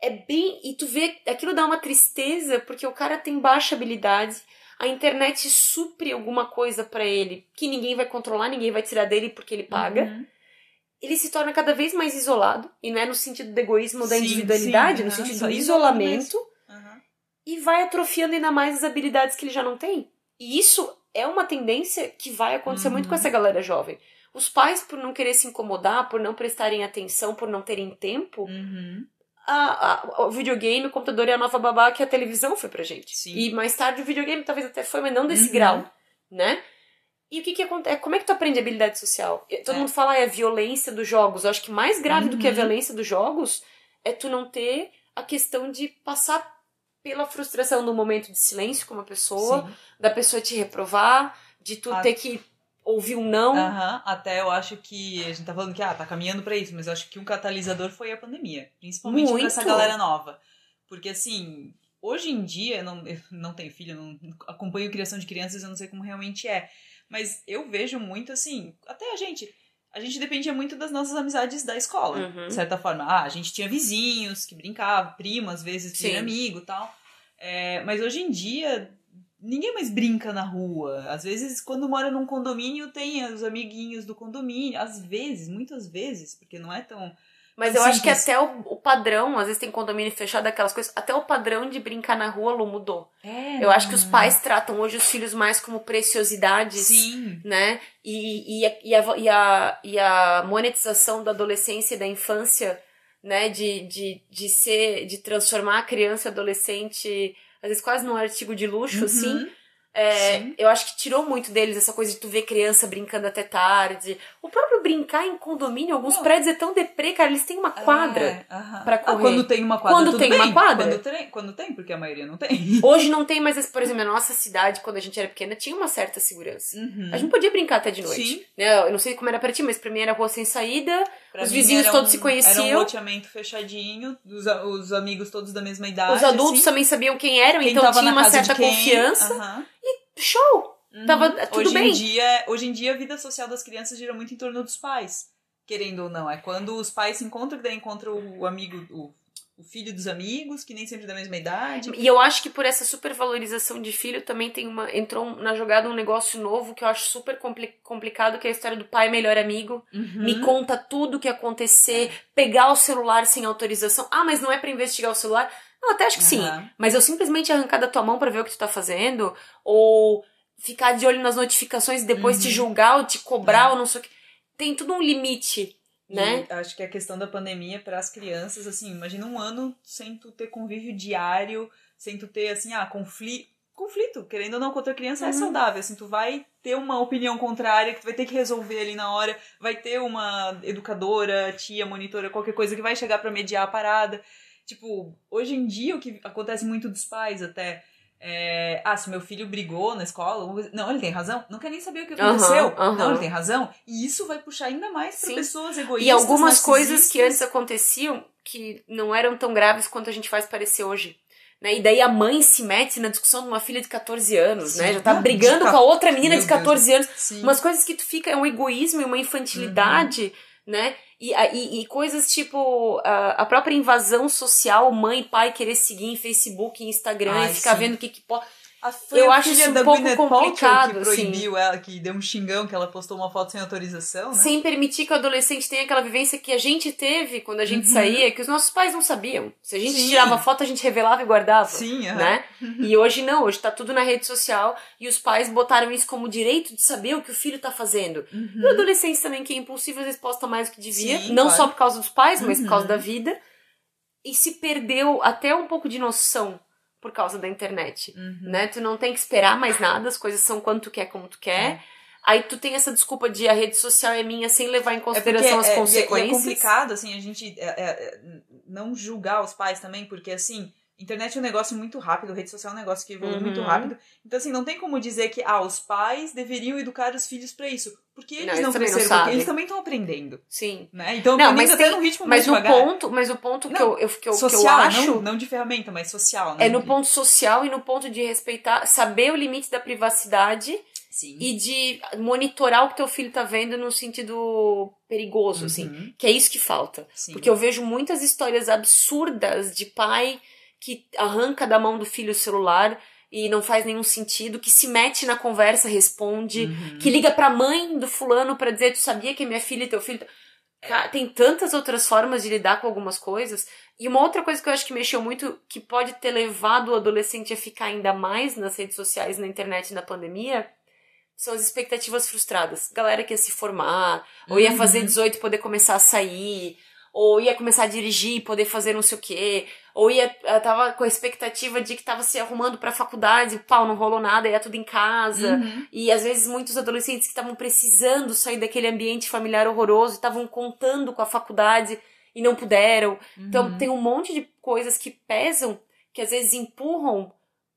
É bem. E tu vê, aquilo dá uma tristeza, porque o cara tem baixa habilidade, a internet supre alguma coisa pra ele que ninguém vai controlar, ninguém vai tirar dele porque ele paga. Uhum. Ele se torna cada vez mais isolado, e não é no sentido do egoísmo da Sim, individualidade, sim, no sentido do isolamento Uhum. e vai atrofiando ainda mais as habilidades que ele já não tem. E isso é uma tendência que vai acontecer muito com Uhum. essa galera jovem. Os pais, por não querer se incomodar, por não prestarem atenção, por não terem tempo, Uhum. a, a- o videogame, o computador é a nova babá que a televisão foi pra gente. Sim. E mais tarde o videogame talvez até foi, mas não desse Uhum. grau, né? E o que que acontece? Como é que tu aprende habilidade social? Todo É. mundo fala, ah, é a violência dos jogos. Eu acho que mais grave do que a Uhum. violência dos jogos é tu não ter a questão de passar pela frustração do momento de silêncio com uma pessoa, Sim. da pessoa te reprovar, de tu Ah. ter que ouvir um não. Aham, até eu acho que a gente tá falando que ah, tá caminhando pra isso, mas eu acho que um catalisador foi a pandemia, principalmente pra essa galera nova. Porque assim, hoje em dia, eu não, eu não tenho filho, não acompanho criação de crianças, eu não sei como realmente é. Mas eu vejo muito assim, até a gente. A gente dependia muito das nossas amizades da escola, Uhum. de certa forma. Ah, a gente tinha vizinhos que brincavam, primo, às vezes tinha amigo e tal. É, mas hoje em dia, ninguém mais brinca na rua. Às vezes, quando mora num condomínio, tem os amiguinhos do condomínio. Às vezes, muitas vezes, porque não é tão. Mas eu acho que até o, o padrão, às vezes tem condomínio fechado, aquelas coisas, até o padrão de brincar na rua Lu, mudou. É, Eu acho que os pais tratam hoje os filhos mais como preciosidades, Sim. né? E, e, a, e, a, e, a, e a monetização da adolescência e da infância, né? De, de, de ser, de transformar a criança e o adolescente, às vezes quase num artigo de luxo, assim. É, eu acho que tirou muito deles essa coisa de tu ver criança brincando até tarde. O próprio brincar em condomínio, alguns Não. prédios é tão deprê, cara, eles têm uma quadra. É, aham. pra Ah, correr. quando tem uma quadra. Quando tem bem. uma quadra? Quando tem, quando tem, porque a maioria não tem. Hoje não tem mais, por exemplo, a nossa cidade, quando a gente era pequena, tinha uma certa segurança. Uhum. A gente podia brincar até de noite. Sim. Né? Eu não sei como era pra ti, mas pra mim era rua sem saída. Pra Os vizinhos era todos um- se conheciam. Era um loteamento fechadinho, os, os amigos todos da mesma idade. Os adultos assim. também sabiam quem eram, Quem então tinha na uma certa confiança. Show! Uhum. Tava tudo hoje bem. Em dia, hoje em dia, a vida social das crianças gira muito em torno dos pais. Querendo ou não. É quando os pais se encontram, que daí encontra o amigo, o, o filho dos amigos, que nem sempre é da mesma idade. E eu acho que por essa supervalorização de filho também tem uma. Entrou na jogada um negócio novo que eu acho super compli- complicado, que é a história do pai melhor amigo. Uhum. Me conta tudo o que acontecer, pegar o celular sem autorização. Ah, mas não é pra investigar o celular? Não, até acho que sim. Aham. Mas eu simplesmente arrancar da tua mão pra ver o que tu tá fazendo, ou ficar de olho nas notificações e depois Uhum. te julgar ou te cobrar É. ou não sei o que. Tem tudo um limite, né? Acho que a questão da pandemia para as crianças, assim, imagina um ano sem tu ter convívio diário, sem tu ter, assim, ah, conflito. Conflito, querendo ou não, com outra criança é Uhum. saudável. Assim, tu vai ter uma opinião contrária que tu vai ter que resolver ali na hora. Vai ter uma educadora, tia, monitora, qualquer coisa que vai chegar para mediar a parada. Tipo, hoje em dia, o que acontece muito dos pais até. É, ah, se meu filho brigou na escola, não, ele tem razão. Não quer nem saber o que aconteceu. aham. Não, ele tem razão. E isso vai puxar ainda mais para pessoas egoístas. E algumas coisas que antes aconteciam que não eram tão graves quanto a gente faz parecer hoje. Né? E daí a mãe se mete na discussão de uma filha de 14 anos, Sim. né? Já tá Não, brigando com a outra menina Meu de 14 anos. Sim. Umas coisas que tu fica, é um egoísmo e uma infantilidade, Uhum. né? E, e, e coisas tipo a, a própria invasão social, mãe e pai querer seguir em Facebook Instagram Ai, e ficar sim. vendo o que, que pode. A, foi Eu a acho isso um pouco Gwyneth Paltrow complicado, que assim. proibiu ela, que deu um xingão que ela postou uma foto sem autorização, né? Sem permitir que o adolescente tenha aquela vivência que a gente teve quando a gente Uhum. saía, que os nossos pais não sabiam. Se a gente Sim. tirava foto, a gente revelava e guardava. Sim, aham. né? E hoje não, hoje tá tudo na rede social e os pais botaram isso como direito de saber o que o filho tá fazendo. E o adolescente também, que é impulsivo, às vezes posta mais do que devia, Uhum. Sim, não claro. só por causa dos pais, mas por Uhum. causa da vida. E se perdeu até um pouco de noção por causa da internet, Uhum. né? Tu não tem que esperar mais nada, as coisas são quando tu quer, como tu quer. Aí tu tem essa desculpa de a rede social é minha sem levar em consideração as é, e é- consequências. E é complicado, assim, a gente é, é, é, não julgar os pais também, porque, assim, internet é um negócio muito rápido, rede social é um negócio que evolui Uhum. muito rápido. Então, assim, não tem como dizer que, ah, os pais deveriam educar os filhos pra isso. Porque eles Não, não, eles também não cresceram, porque sabem. eles também estão aprendendo, Sim. né? Então, Não, mas até tem- num ritmo Mas muito o ponto, mas o ponto que, Não, eu, que, eu, que eu social, acho não, não de ferramenta, mas social, né? é no ponto social e no ponto de respeitar, saber o limite da privacidade Sim. e de monitorar o que teu filho tá vendo no sentido perigoso, assim. Uhum, Que é isso que falta. sim. Porque eu vejo muitas histórias absurdas de pai que arranca da mão do filho o celular e não faz nenhum sentido, que se mete na conversa, responde, Uhum. que liga pra mãe do fulano pra dizer, tu sabia que minha filha e teu filho... Tem tantas outras formas de lidar com algumas coisas. E uma outra coisa que eu acho que mexeu muito, que pode ter levado o adolescente a ficar ainda mais nas redes sociais, na internet na pandemia, são as expectativas frustradas. Galera que ia se formar, ou ia Uhum. fazer 18 e poder começar a sair, ou ia começar a dirigir e poder fazer não sei o quê, ou ia eh, tava com a expectativa de que tava se arrumando pra faculdade, pau, não rolou nada, ia tudo em casa. Uhum. E às vezes muitos adolescentes que estavam precisando sair daquele ambiente familiar horroroso, estavam contando com a faculdade e não puderam. Então Uhum. tem um monte de coisas que pesam, que às vezes empurram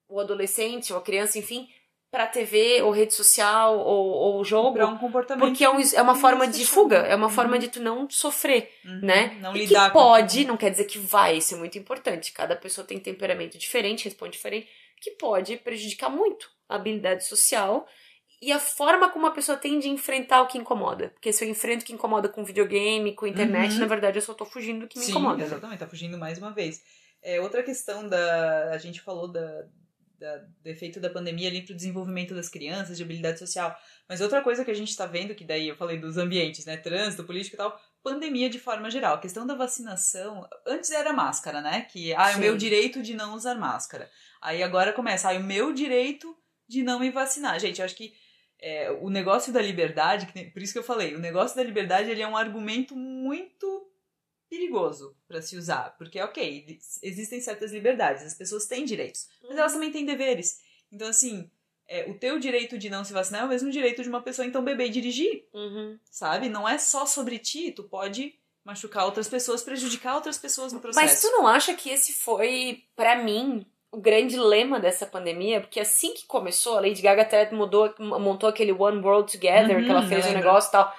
o adolescente ou a criança, enfim, pra TV ou rede social ou, ou jogo. Pra um comportamento. Porque é, um- é uma forma de fuga, é uma Uhum. forma de tu não sofrer, Uhum. né? Não e lidar que pode, não quer dizer que vai, isso é muito importante. Cada pessoa tem temperamento diferente, responde diferente, que pode prejudicar muito a habilidade social e a forma como a pessoa tem de enfrentar o que incomoda. Porque se eu enfrento o que incomoda com videogame, com internet, Uhum. na verdade eu só tô fugindo do que me Sim, incomoda. exatamente, tá fugindo mais uma vez. É, outra questão da. A gente falou da, da, do efeito da pandemia ali pro desenvolvimento das crianças, de habilidade social. Mas outra coisa que a gente tá vendo, que daí eu falei dos ambientes, né? Trânsito, política e tal, pandemia de forma geral. A questão da vacinação, antes era máscara, né? Que ah, é o meu direito de não usar máscara. Aí agora começa, ah, é o meu direito de não me vacinar. Gente, eu acho que é, o negócio da liberdade, por isso que eu falei, o negócio da liberdade ele é um argumento muito perigoso para se usar, porque ok, existem certas liberdades, as pessoas têm direitos, mas elas também têm deveres. Então assim, é, o teu direito de não se vacinar é o mesmo direito de uma pessoa então beber e dirigir, Uhum. sabe? Não é só sobre ti, tu pode machucar outras pessoas, prejudicar outras pessoas no processo. Mas tu não acha que esse foi, pra mim, o grande lema dessa pandemia? Porque assim que começou, a Lady Gaga até mudou, montou aquele One World Together, Uhum, que ela eu fez o lembro. negócio e tal.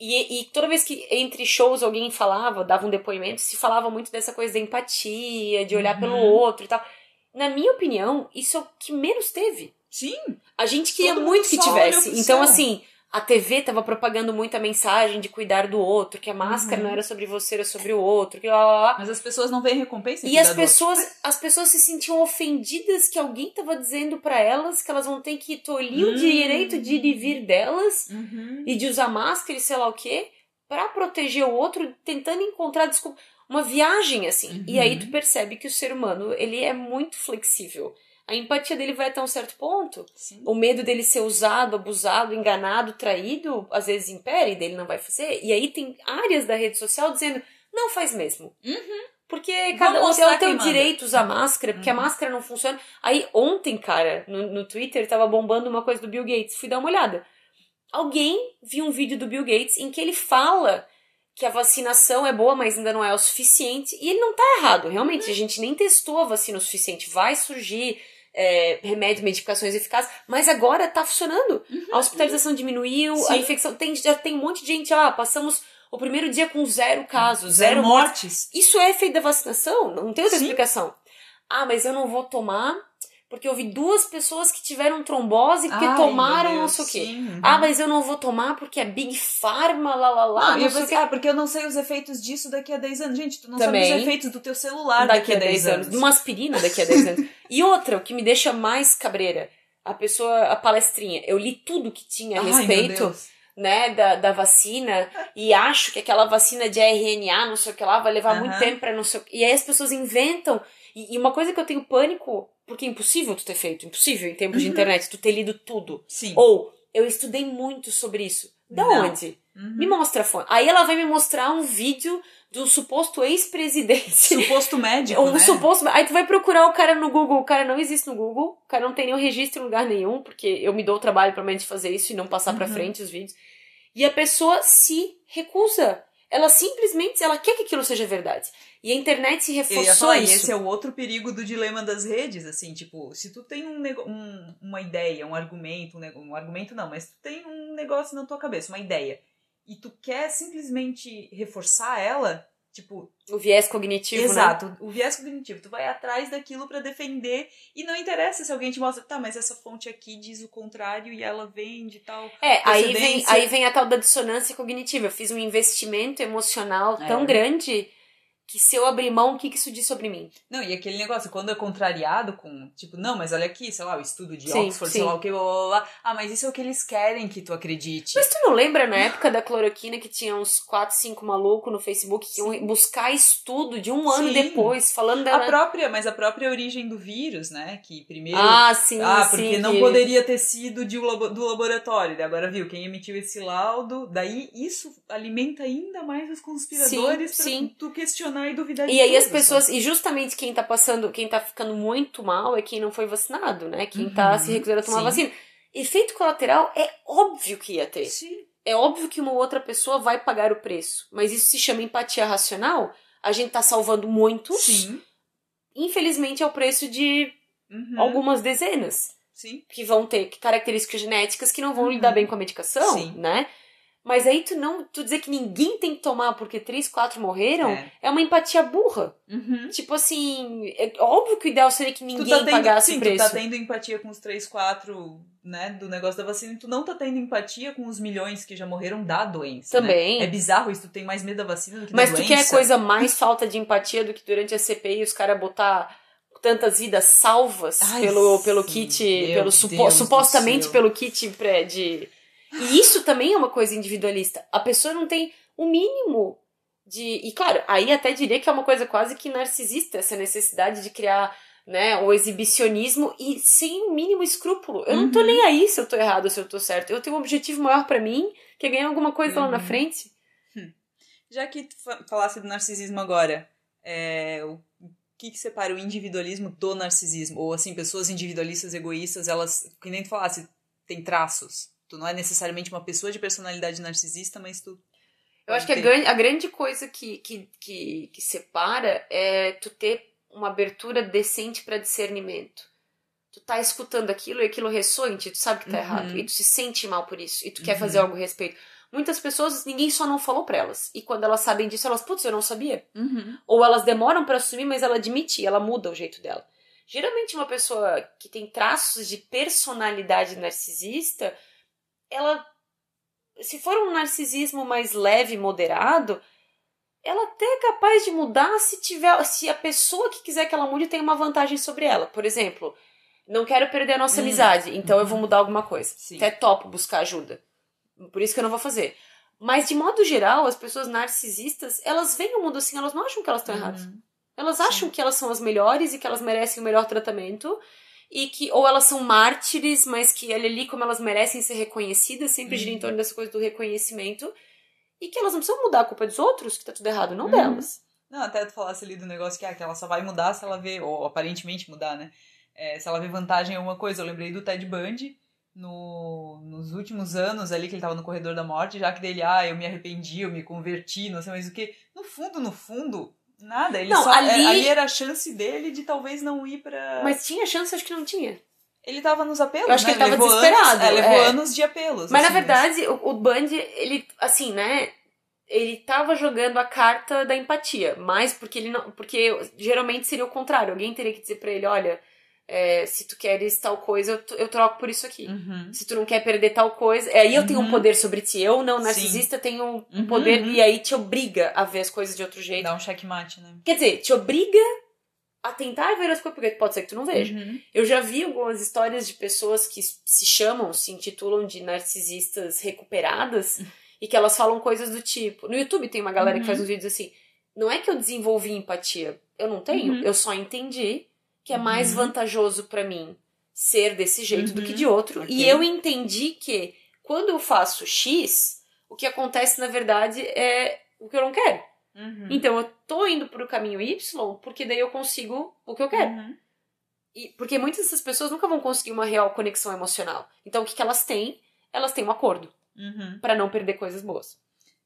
E, e toda vez que entre shows alguém falava, dava um depoimento, se falava muito dessa coisa da empatia, de olhar Uhum. pelo outro e tal. Na minha opinião, isso é o que menos teve. Sim, A gente queria muito que tivesse. Então, assim, a TV tava propagando muito a mensagem de cuidar do outro, que a máscara Uhum. não era sobre você, era sobre o outro, que lá, lá, lá. mas as pessoas não veem recompensa em E as pessoas, as pessoas se sentiam ofendidas que alguém tava dizendo pra elas que elas vão ter que tolir o Hum. direito de ir e vir delas Uhum. e de usar máscara e sei lá o quê, pra proteger o outro, tentando encontrar desculpa. Uma viagem, assim. Uhum. E aí tu percebe que o ser humano, ele é muito flexível. A empatia dele vai até um certo ponto. Sim. O medo dele ser usado, abusado, enganado, traído, às vezes impere, dele não vai fazer. E aí tem áreas da rede social dizendo, não faz mesmo. Porque cada um é o teu direito usar máscara, porque Uhum. a máscara não funciona. Aí ontem, cara, no, no Twitter tava bombando uma coisa do Bill Gates. Fui dar uma olhada. Alguém viu um vídeo do Bill Gates em que ele fala que a vacinação é boa, mas ainda não é o suficiente. E ele não tá errado, realmente. Uhum. A gente nem testou a vacina o suficiente. Vai surgir é, remédios, medicações eficazes, mas agora tá funcionando. A hospitalização diminuiu, a Uhum. Sim. infecção. Tem, já tem um monte de gente, ah, passamos o primeiro dia com zero casos, Zero zero mortes. mortes. Isso é efeito da vacinação? Não tem outra Sim. explicação. Ah, mas eu não vou tomar porque eu vi duas pessoas que tiveram trombose porque Ai, tomaram meu não Deus, sei o quê. sim, uhum. Ah, mas eu não vou tomar porque é Big Pharma, lá, lá, lá, Não, não, eu sei o pensei, quê. ah, porque eu não sei os efeitos disso daqui a 10 anos. Gente, tu não Também. sabe os efeitos do teu celular daqui, a 10 anos. De uma aspirina daqui a 10 anos. E outra, o que me deixa mais cabreira, a pessoa, a palestrinha. Eu li tudo que tinha a Ai, respeito, Deus. né, da, da vacina e acho que aquela vacina de RNA, não sei o que lá, vai levar Aham. muito tempo pra não sei o que. E aí as pessoas inventam. E, e uma coisa que eu tenho pânico, porque é impossível tu ter feito, impossível em tempos de Uhum. internet, tu ter lido tudo. Sim. Ou, eu estudei muito sobre isso. Da Não. onde? Uhum. Me mostra a fonte. Aí ela vai me mostrar um vídeo de um suposto ex-presidente. Suposto médico, Um né? suposto. Aí tu vai procurar o cara no Google, o cara não existe no Google, o cara não tem nenhum registro em lugar nenhum, porque eu me dou o trabalho pra de fazer isso e não passar pra Uhum. frente os vídeos. E a pessoa se recusa. Ela simplesmente, ela quer que aquilo seja verdade. E a internet se reforçou falar, e isso. esse é o outro perigo do dilema das redes, assim, tipo, se tu tem um, um- uma ideia, um argumento, um, um argumento não, mas tu tem um negócio na tua cabeça, uma ideia, e tu quer simplesmente reforçar ela, tipo, O viés cognitivo, né? exato, o viés cognitivo, tu vai atrás daquilo pra defender, e não interessa se alguém te mostra, tá, mas essa fonte aqui diz o contrário e ela vende e tal. É, aí vem, aí vem a tal da dissonância cognitiva. Eu fiz um investimento emocional É. tão grande que se eu abrir mão, o que que isso diz sobre mim? Não, e aquele negócio, quando é contrariado com, tipo, não, mas olha aqui, sei lá, o estudo de Sim, Oxford, sim. sei lá o que, blá, blá, blá, ah, mas isso é o que eles querem que tu acredite. Mas tu não lembra na época da cloroquina que tinha uns 4, 5 malucos no Facebook que iam Sim. buscar estudo de um ano Sim. depois, falando da. A própria, mas a própria origem do vírus, né? Que primeiro. Ah, sim, ah, sim. porque não que- poderia ter sido de do laboratório. Daí Agora viu, quem emitiu esse laudo, daí isso alimenta ainda mais os conspiradores pra sim. tu questionar e de E aí as tudo, pessoas, sabe? e justamente quem tá passando, quem tá ficando muito mal é quem não foi vacinado, né? Quem tá Uhum, se recusando a tomar sim. vacina. Efeito colateral é óbvio que ia ter. Sim. É óbvio que uma outra pessoa vai pagar o preço. Mas isso se chama empatia racional. A gente tá salvando muitos. Sim. Infelizmente é o preço de Uhum. algumas dezenas. Sim. que vão ter características genéticas que não vão Uhum. lidar bem com a medicação, Sim. né? Mas aí tu não, tu dizer que ninguém tem que tomar porque três, quatro morreram, É. é, uma empatia burra. Uhum. Tipo assim, é óbvio que o ideal seria que Tu ninguém tá tendo, pagasse sim, o preço. tu tá tendo empatia com os 3, 4, né, do negócio da vacina, e tu não tá tendo empatia com os milhões que já morreram da doença. né? Também. É bizarro isso, tu tem mais medo da vacina do que Mas da tu doença. quer coisa mais falta de empatia do que durante a CPI os caras botar tantas vidas salvas Ai, pelo, pelo sim, kit, pelo supo- supostamente pelo kit pré de. E isso também é uma coisa individualista. A pessoa não tem o mínimo de. E claro, aí até diria que é uma coisa quase que narcisista, essa necessidade de criar né, o exibicionismo e sem o mínimo escrúpulo. Eu não tô Uhum. nem aí se eu tô errado ou se eu tô certo. Eu tenho um objetivo maior pra mim, que é ganhar alguma coisa lá na Uhum. frente. Já que tu fa- falasse do narcisismo agora, é, o que que separa o individualismo do narcisismo? Ou assim, pessoas individualistas, egoístas, elas, que nem tu falasse, tem traços. Tu não é necessariamente uma pessoa de personalidade narcisista, mas tu... Eu acho que a, Tem. gran- a grande coisa que, que, que, que separa é tu ter uma abertura decente pra discernimento. Tu tá escutando aquilo e aquilo ressoa em ti, tu sabe que tá Uhum. errado. E tu se sente mal por isso. E tu quer Uhum. fazer algo a respeito. Muitas pessoas, ninguém só não falou pra elas. E quando elas sabem disso, elas, putz, eu não sabia. Ou elas demoram pra assumir, mas ela admite, ela muda o jeito dela. Geralmente uma pessoa que tem traços de personalidade narcisista, ela se for um narcisismo mais leve, moderado, ela até é capaz de mudar se tiver se a pessoa que quiser que ela mude tem uma vantagem sobre ela. Por exemplo, não quero perder a nossa Hum. amizade, então eu Uhum. vou mudar alguma coisa. Sim. Até topo buscar ajuda. Por isso que eu não vou fazer. Mas de modo geral, as pessoas narcisistas, elas veem o mundo assim, elas não acham que elas estão erradas. Uhum. Elas Sim. acham que elas são as melhores e que elas merecem o melhor tratamento. E que, ou elas são mártires, mas que ali, ali como elas merecem ser reconhecidas, sempre gira em Uhum. torno dessa coisa do reconhecimento. E que elas não precisam mudar a culpa dos outros, que tá tudo errado, não Uhum. delas. Não, até tu falasse ali do negócio que, ah, que ela só vai mudar se ela vê, ou aparentemente mudar, né? É, se ela vê vantagem em alguma coisa. Eu lembrei do Ted Bundy no, nos últimos anos ali, que ele tava no corredor da morte, já que dele, ah, eu me arrependi, eu me converti, não sei mais o que. No fundo, no fundo, nada. Ele Não, só, ali- é, ali era a chance dele de talvez não ir pra. Mas tinha chance, acho que não tinha. ele tava nos apelos, Eu acho né? que ele tava levou desesperado, Anos, é, levou é. anos de apelos. Mas na assim, verdade, o, o Bundy, ele, assim, né? Ele tava jogando a carta da empatia, mas porque ele não. Porque geralmente seria o contrário. Alguém teria que dizer pra ele: olha, é, se tu queres tal coisa, eu, eu troco por isso aqui. Uhum. Se tu não quer perder tal coisa. Aí eu tenho um Uhum. poder sobre ti. Eu, não, Sim. narcisista, tenho um Uhum, poder uhum. e aí te obriga a ver as coisas de outro jeito. Dá um checkmate, né? Quer dizer, te obriga a tentar ver as coisas, porque pode ser que tu não veja. Uhum. Eu já vi algumas histórias de pessoas que se chamam, se intitulam de narcisistas recuperadas e que elas falam coisas do tipo. No YouTube tem uma galera que Uhum. faz uns vídeos assim. Não é que eu desenvolvi empatia, eu não tenho, Uhum. eu só entendi que é mais Uhum. vantajoso pra mim ser desse jeito do Uhum. que de outro. Ok. E eu entendi que quando eu faço X, o que acontece na verdade é o que eu não quero. Uhum. Então eu tô indo pro caminho Y porque daí eu consigo o que eu quero. Uhum. E, porque muitas dessas pessoas nunca vão conseguir uma real conexão emocional. Então o que, que elas têm? Elas têm um acordo Uhum. Pra não perder coisas boas.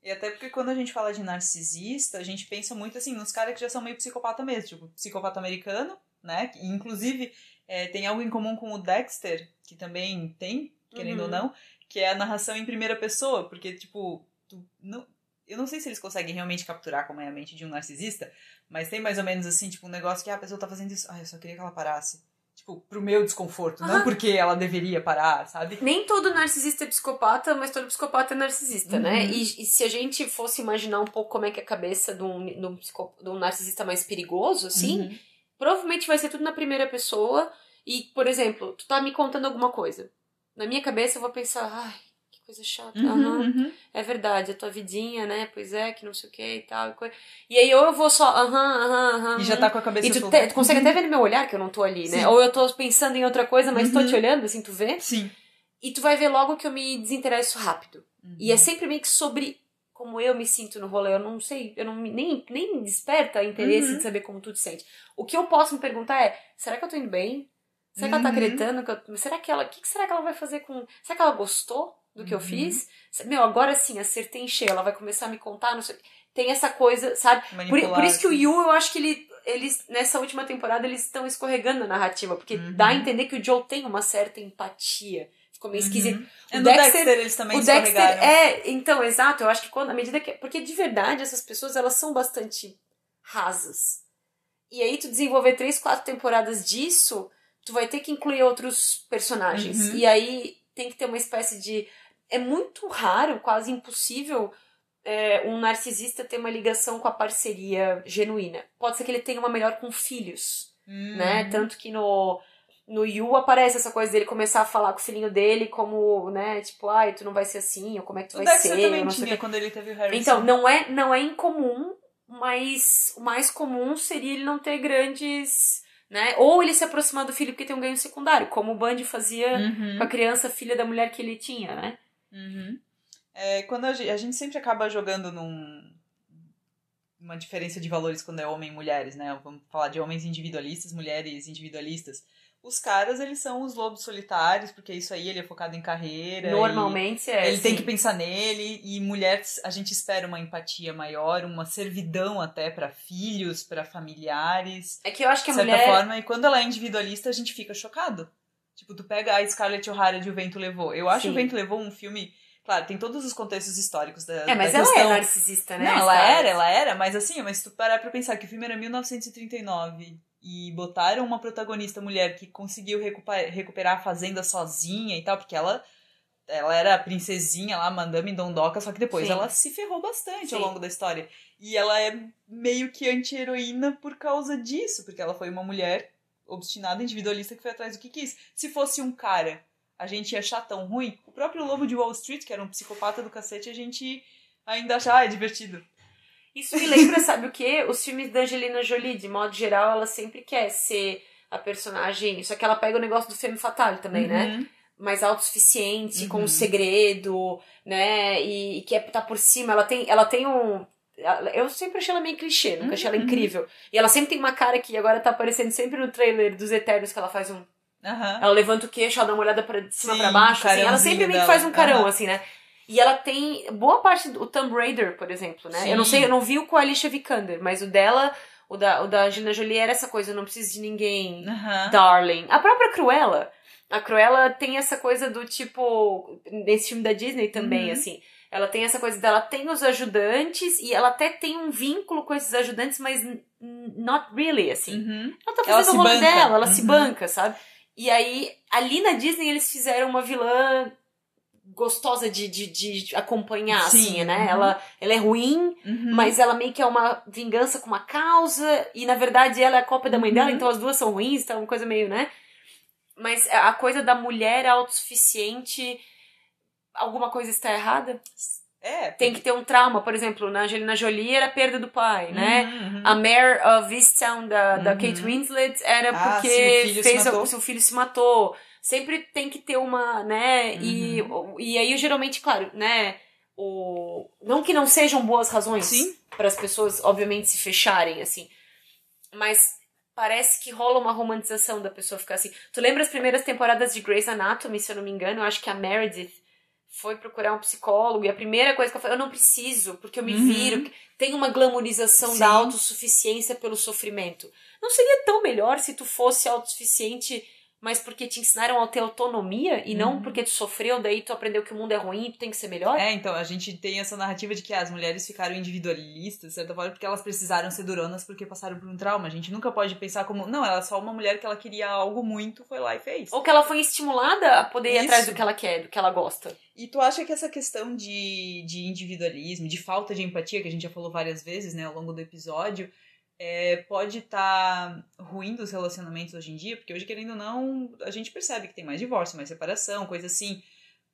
E até porque quando a gente fala de narcisista, a gente pensa muito assim nos caras que já são meio psicopata mesmo, tipo, psicopata americano, né? Que, Inclusive, é, tem algo em comum com o Dexter, que também tem, querendo Uhum. ou não, que é a narração em primeira pessoa, porque, tipo, tu não, eu não sei se eles conseguem realmente capturar como é a mente de um narcisista, mas tem mais ou menos assim, tipo, um negócio que ah, a pessoa tá fazendo isso, ah, eu só queria que ela parasse. Tipo, pro meu desconforto, não Aham. porque ela deveria parar, sabe? Nem todo narcisista é psicopata, mas todo psicopata é narcisista, né? Uhum. E, e se a gente fosse imaginar um pouco como é que é a cabeça de um, de um, de um narcisista mais perigoso, assim, Uhum. Provavelmente vai ser tudo na primeira pessoa. E, por exemplo, tu tá me contando alguma coisa. Na minha cabeça eu vou pensar, ai, que coisa chata. Uhum, aham. uhum. É verdade, a tua vidinha, né? Pois é, que não sei o que e tal. E, e aí ou eu vou só, aham, aham, aham. E já tá com a cabeça E tu, te- tu consegue até ver no meu olhar que eu não tô ali, né? Sim. Ou eu tô pensando em outra coisa, mas tô Uhum. te olhando, assim, tu vê. Sim. E tu vai ver logo que eu me desinteresso rápido. Uhum. E é sempre meio que sobre como eu me sinto no rolê. Eu não sei, eu não nem, nem me desperta interesse Uhum. de saber como tu te sente. O que eu posso me perguntar é: será que eu tô indo bem? Será que ela tá Uhum. acreditando? Que eu, será que ela. O que, que será que ela vai fazer com. Será que ela gostou do que eu Uhum. fiz? Meu, agora sim, acertei em cheio. Ela vai começar a me contar, não sei. Tem essa coisa, sabe? Por, por isso que o assim. Yu, eu acho que ele, eles, nessa última temporada, eles estão escorregando na narrativa. Porque Uhum. dá a entender que o Joe tem uma certa empatia. Ficou meio esquisito. Uhum. É, O no Dexter- Dexter, eles também O Dexter é, então, exato, eu acho que quando, à medida que. Porque de verdade, essas pessoas, elas são bastante rasas. E aí, tu desenvolver três, quatro temporadas disso, tu vai ter que incluir outros personagens. Uhum. E aí, tem que ter uma espécie de. É muito raro, quase impossível, é, um narcisista ter uma ligação com a parceria genuína. Pode ser que ele tenha uma melhor com filhos Uhum. né? Tanto que no, no Yu aparece essa coisa dele começar a falar com o filhinho dele como, né? Tipo, ai, tu não vai ser assim, ou como é que tu O vai Dexter ser, também tinha quando ele teve o Harrison. Então, não é, não é incomum, mas o mais comum seria ele não ter grandes, né? Ou ele se aproximar do filho porque tem um ganho secundário, como o Bundy fazia Uhum. com a criança filha da mulher que ele tinha, né? Uhum. É, quando a gente, a gente sempre acaba jogando num uma diferença de valores quando é homem e mulheres, né? Vamos falar de homens individualistas, mulheres individualistas. Os caras, eles são os lobos solitários, porque isso aí ele é focado em carreira. Normalmente é. Ele tem assim. que pensar nele. E mulheres, a gente espera uma empatia maior, uma servidão até pra filhos, pra familiares. É que eu acho que a de certa mulher. forma, e quando ela é individualista, a gente fica chocado. Tipo, tu pega a Scarlett O'Hara de O Vento Levou. Eu acho Sim. O Vento Levou um filme. Claro, tem todos os contextos históricos da. É, mas da ela questão. é narcisista, né? Não, ela era, ela era, mas assim, mas se tu parar pra pensar que o filme era 1939 e botaram uma protagonista mulher que conseguiu recuperar, a fazenda sozinha e tal, porque ela ela era a princesinha lá, Madame Dondoca, só que depois Sim. ela se ferrou bastante ao Sim. longo da história. E ela é meio que anti-heroína por causa disso, porque ela foi uma mulher obstinada, individualista que foi atrás do que quis. Se fosse um cara, a gente ia achar tão ruim. O próprio Lobo de Wall Street, que era um psicopata do cacete, a gente ainda achava, ah, é divertido. Isso me lembra, sabe o quê? Os filmes da Angelina Jolie, de modo geral, ela sempre quer ser a personagem. Só que ela pega o negócio do femme fatale também, né? Uhum. Mais autossuficiente, com Uhum. um segredo, né? E, e quer estar por cima. Ela tem, ela tem um. Eu sempre achei ela meio clichê, nunca achei ela Uhum. incrível. E ela sempre tem uma cara que agora tá aparecendo sempre no trailer dos Eternos, que ela faz um. Aham. Ela levanta o queixo, ela dá uma olhada pra de cima Sim, pra baixo, assim. Ela sempre meio que faz um carão, assim, né? E ela tem boa parte do Tomb Raider, por exemplo, né? Eu não Sim. sei, eu não vi o com a Alicia Vikander, mas o dela, o da, o da Angelina Jolie era essa coisa, eu não preciso de ninguém Aham. darling. A própria Cruella, a Cruella tem essa coisa do tipo, nesse filme da Disney também, Uhum. assim. Ela tem essa coisa dela tem os ajudantes e ela até tem um vínculo com esses ajudantes, mas not really, assim. Uhum. Ela tá Ela fazendo se o rolo dela, ela se Uhum. banca, sabe? E aí, ali na Disney, eles fizeram uma vilã gostosa de, de, de acompanhar, Sim, assim, né? uhum. Ela, ela é ruim, Uhum. mas ela meio que é uma vingança com uma causa, e na verdade ela é a cópia da mãe dela, Uhum. então as duas são ruins, então é uma coisa meio, né? Mas a coisa da mulher autossuficiente, alguma coisa está errada? É. Tem que ter um trauma, por exemplo, na Angelina Jolie era a perda do pai, né? Uhum. A Mare of Easttown da, da Uhum. Kate Winslet era Ah, porque o se fez o seu filho se matou. Sempre tem que ter uma, né? E, Uhum. e aí, geralmente, claro, né? o. Não que não sejam boas razões para as pessoas, obviamente, se fecharem, assim. Mas parece que rola uma romantização da pessoa ficar assim. Tu lembra as primeiras temporadas de Grey's Anatomy, se eu não me engano? Eu acho que a Meredith foi procurar um psicólogo e a primeira coisa que ela falou, eu não preciso, porque eu me Uhum. viro. Tem uma glamorização Sim. da autossuficiência pelo sofrimento. Não seria tão melhor se tu fosse autossuficiente, mas porque te ensinaram a ter autonomia e não Uhum. porque tu sofreu, daí tu aprendeu que o mundo é ruim e tu tem que ser melhor? É, então, a gente tem essa narrativa de que as mulheres ficaram individualistas, de certa forma, porque elas precisaram ser duronas porque passaram por um trauma. A gente nunca pode pensar como, não, ela é só uma mulher que ela queria algo muito, foi lá e fez. Ou que ela foi estimulada a poder ir Isso. atrás do que ela quer, do que ela gosta. E tu acha que essa questão de, de individualismo, de falta de empatia, que a gente já falou várias vezes, né, ao longo do episódio, é, pode estar ruim dos relacionamentos hoje em dia? Porque hoje, querendo ou não, a gente percebe que tem mais divórcio, mais separação, coisa assim.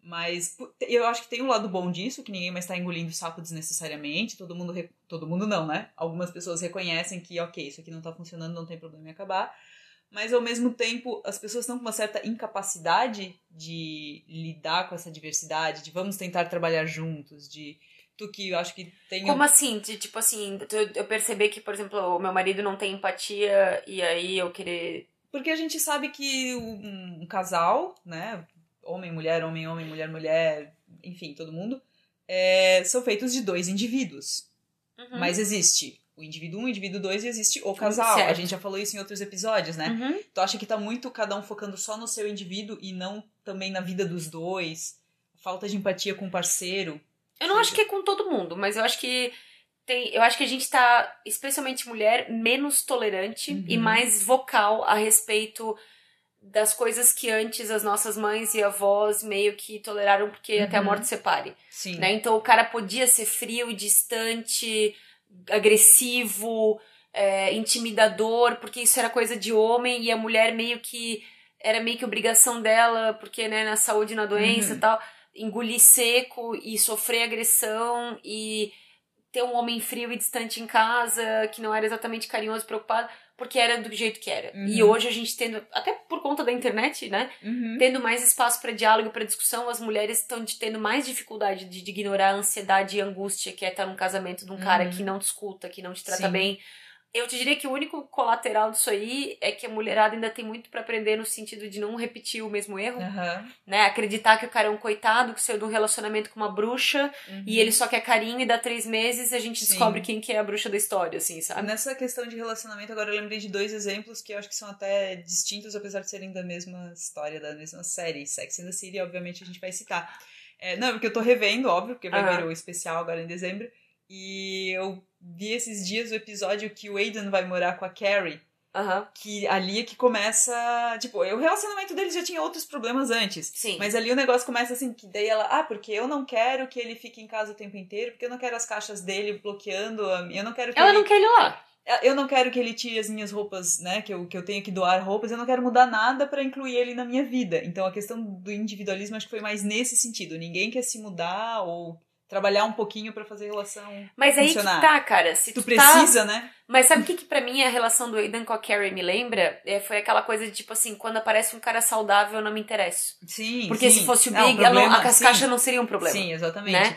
Mas eu acho que tem um lado bom disso, que ninguém mais tá engolindo sapo desnecessariamente. Todo mundo. Todo mundo não, né? Algumas pessoas reconhecem que, ok, isso aqui não tá funcionando, não tem problema em acabar. Mas ao mesmo tempo, as pessoas estão com uma certa incapacidade de lidar com essa diversidade, de vamos tentar trabalhar juntos, de. Tu que eu acho que tem. Como assim? De, tipo assim, eu perceber que, por exemplo, o meu marido não tem empatia e aí eu querer. Porque a gente sabe que um, um casal, né? Homem, mulher, homem, homem, mulher, mulher, enfim, todo mundo, é, são feitos de dois indivíduos. Uhum. Mas existe o indivíduo 1, o indivíduo 2 e existe o casal. Certo. A gente já falou isso em outros episódios, né? Uhum. Tu acha que tá muito cada um focando só no seu indivíduo e não também na vida dos dois? Falta de empatia com o parceiro. Eu não acho que é com todo mundo, mas eu acho que tem. Eu acho que a gente tá, especialmente mulher, menos tolerante Uhum. e mais vocal a respeito das coisas que antes as nossas mães e avós meio que toleraram porque até a Uhum. morte separe. Sim. né? Então o cara podia ser frio, distante, agressivo, é, intimidador, porque isso era coisa de homem e a mulher meio que era meio que obrigação dela, porque né, na saúde e na doença Uhum. e tal, engolir seco e sofrer agressão e ter um homem frio e distante em casa, que não era exatamente carinhoso, preocupado, porque era do jeito que era. Uhum. E hoje a gente tendo, até por conta da internet, né, Uhum. tendo mais espaço para diálogo, para discussão, as mulheres estão tendo mais dificuldade de, de ignorar a ansiedade e a angústia que é estar num casamento de um cara Uhum. que não te escuta, que não te trata Sim. bem. Eu te diria que o único colateral disso aí é que a mulherada ainda tem muito para aprender no sentido de não repetir o mesmo erro, Aham. né? Acreditar que o cara é um coitado, que saiu de um relacionamento com uma bruxa Uhum. e ele só quer carinho e dá três meses e a gente Sim. descobre quem que é a bruxa da história, assim, sabe? Nessa questão de relacionamento, agora eu lembrei de dois exemplos que eu acho que são até distintos, apesar de serem da mesma história, da mesma série. Sex and the City, obviamente, a gente vai citar. É, não, porque eu tô revendo, óbvio, porque vai Aham. vir o especial agora em dezembro. E eu vi esses dias o episódio que o Aiden vai morar com a Carrie. Aham. Que ali é que começa. Tipo, o relacionamento deles já tinha outros problemas antes. Sim. Mas ali o negócio começa assim, que daí ela, ah, porque eu não quero que ele fique em casa o tempo inteiro, porque eu não quero as caixas dele bloqueando, a eu não quero que Ela ele... não quer ele lá. Eu não quero que ele tire as minhas roupas, né? Que eu, que eu tenha que doar roupas. Eu não quero mudar nada pra incluir ele na minha vida. Então a questão do individualismo acho que foi mais nesse sentido. Ninguém quer se mudar ou trabalhar um pouquinho pra fazer a relação. Mas aí funcionar. que tá, cara. Se Tu tu, tá- precisa, né? Mas sabe o que, que pra mim a relação do Aidan com a Carrie me lembra? É, foi aquela coisa de tipo assim, quando aparece um cara saudável, eu não me interesso. Sim. Porque sim. se fosse o Não, Big, não- problema- as sim. caixas não seriam um problema. Sim, exatamente. né?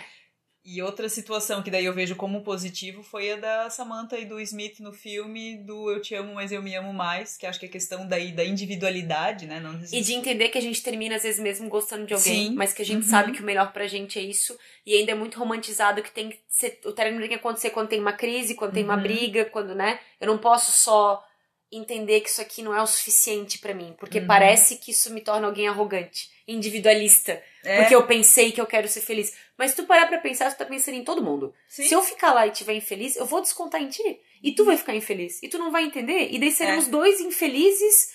E outra situação que daí eu vejo como positivo foi a da Samantha e do Smith no filme do Eu Te Amo, Mas Eu Me Amo Mais, que acho que é questão daí da individualidade, né? Não E de entender que a gente termina às vezes mesmo gostando de alguém, Sim. mas que a gente Uhum. sabe que o melhor pra gente é isso. E ainda é muito romantizado que tem que ser. O término tem que acontecer quando tem uma crise, quando tem uma Uhum. briga, quando, né? Eu não posso só entender que isso aqui não é o suficiente pra mim, porque Uhum. parece que isso me torna alguém arrogante, individualista, É, porque eu pensei que eu quero ser feliz. Mas se tu parar pra pensar, tu tá pensando em todo mundo. sim. Se eu ficar lá e estiver infeliz, eu vou descontar em ti. E tu vai ficar infeliz. E tu não vai entender. E daí seremos É. dois infelizes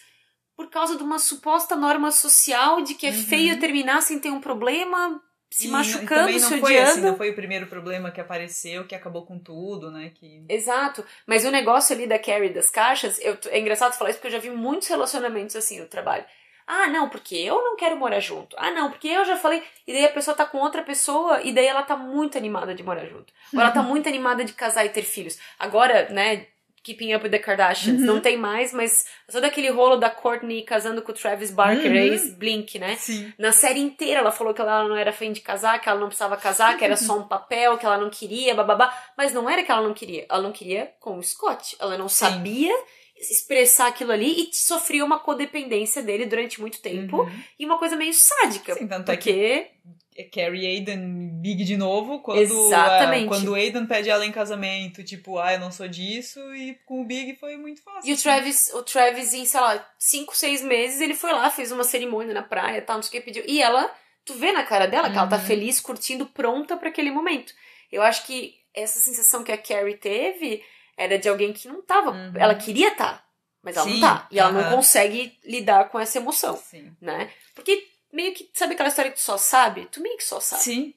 por causa de uma suposta norma social de que é Uhum. feio terminar sem ter um problema, se E machucando, não se foi assim, odiando. não foi o primeiro problema que apareceu, que acabou com tudo, né? Que... Exato. Mas o negócio ali da Carrie das caixas, eu, é engraçado falar isso porque eu já vi muitos relacionamentos assim no trabalho. Ah, não, porque eu não quero morar junto. Ah, não, porque eu já falei. E daí a pessoa tá com outra pessoa e daí ela tá muito animada de morar junto. Ou ela tá muito animada de casar e ter filhos. Agora, né, Keeping Up with the Kardashians. Uhum. Não tem mais, mas todo aquele rolo da Courtney casando com o Travis Barker, Uhum. ex-Blink, né? Sim. Na série inteira ela falou que ela não era fã de casar, que ela não precisava casar, que era só um papel, que ela não queria, bababá. Mas não era que ela não queria. Ela não queria com o Scott. Ela não Sim. sabia expressar aquilo ali e sofria uma codependência dele durante muito tempo. Uhum. E uma coisa meio sádica. Sim, tanto é que porque é Carrie Aiden Big de novo, quando, Exatamente. ah, quando o Aiden pede ela em casamento, tipo, ah, eu não sou disso, e com o Big foi muito fácil. E o Travis, o Travis, em, sei lá, cinco, seis meses, ele foi lá, fez uma cerimônia na praia, tal, não sei o que, pediu. E ela, tu vê na cara dela que ela tá Uhum. feliz, curtindo, pronta pra aquele momento. Eu acho que essa sensação que a Carrie teve era de alguém que não tava. Uhum. Ela queria tá, mas ela Sim, não tá. E ela não aham. consegue lidar com essa emoção, Sim. né? Porque meio que, sabe aquela história que tu só sabe? Tu meio que só sabe. Sim.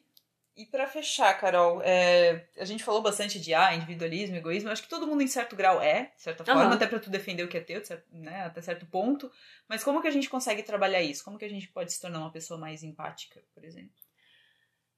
E pra fechar, Carol, é, a gente falou bastante de ah, individualismo, egoísmo. Acho que todo mundo em certo grau é, de certa forma, Aham. até pra tu defender o que é teu, certo- né, até certo ponto. Mas como que a gente consegue trabalhar isso? Como que a gente pode se tornar uma pessoa mais empática, por exemplo?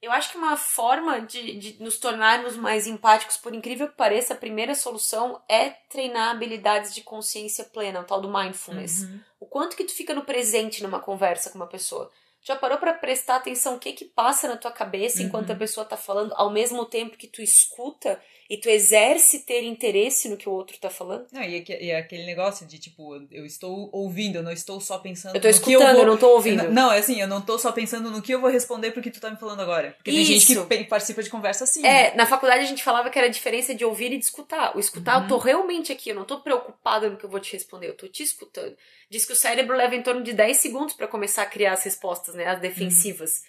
Eu acho que uma forma de, de nos tornarmos mais empáticos, por incrível que pareça, a primeira solução é treinar habilidades de consciência plena, o tal do mindfulness. Uhum. O quanto que tu fica no presente numa conversa com uma pessoa. Já parou pra prestar atenção o que que passa na tua cabeça enquanto Uhum. a pessoa tá falando, ao mesmo tempo que tu escuta e tu exerce ter interesse no que o outro tá falando? Não, e, e aquele negócio de, tipo, eu estou ouvindo, eu não estou só pensando Eu tô no que eu escutando, eu, vou... não tô ouvindo. Não, é assim, eu não tô só pensando no que eu vou responder pro que tu tá me falando agora. Porque tem gente Isso. que participa de conversa assim. É, na faculdade a gente falava que era a diferença de ouvir e de escutar. O escutar, Uhum. eu tô realmente aqui, eu não tô preocupada no que eu vou te responder, eu tô te escutando. Diz que o cérebro leva em torno de 10 segundos pra começar a criar as respostas, né? As defensivas.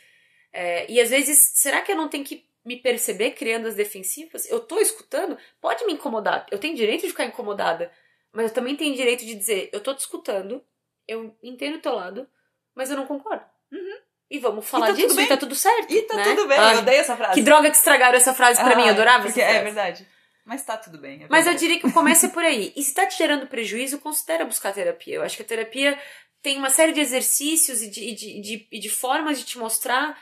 É, e às vezes, será que eu não tenho que me perceber criando as defensivas? Eu tô escutando? Pode me incomodar. Eu tenho direito de ficar incomodada. Mas eu também tenho direito de dizer, eu tô te escutando, eu entendo o teu lado, mas eu não concordo. E vamos falar tá tudo disso, bem. e tá tudo certo. E tá né? tudo bem, Ai, eu odeio essa frase. que droga que estragaram essa frase pra mim, eu adorava porque essa É frase. verdade. Mas tá tudo bem. é Mas eu diria que o começo é por aí. E se tá te gerando prejuízo, considera buscar terapia. Eu acho que a terapia tem uma série de exercícios e de, e de, de, e de formas de te mostrar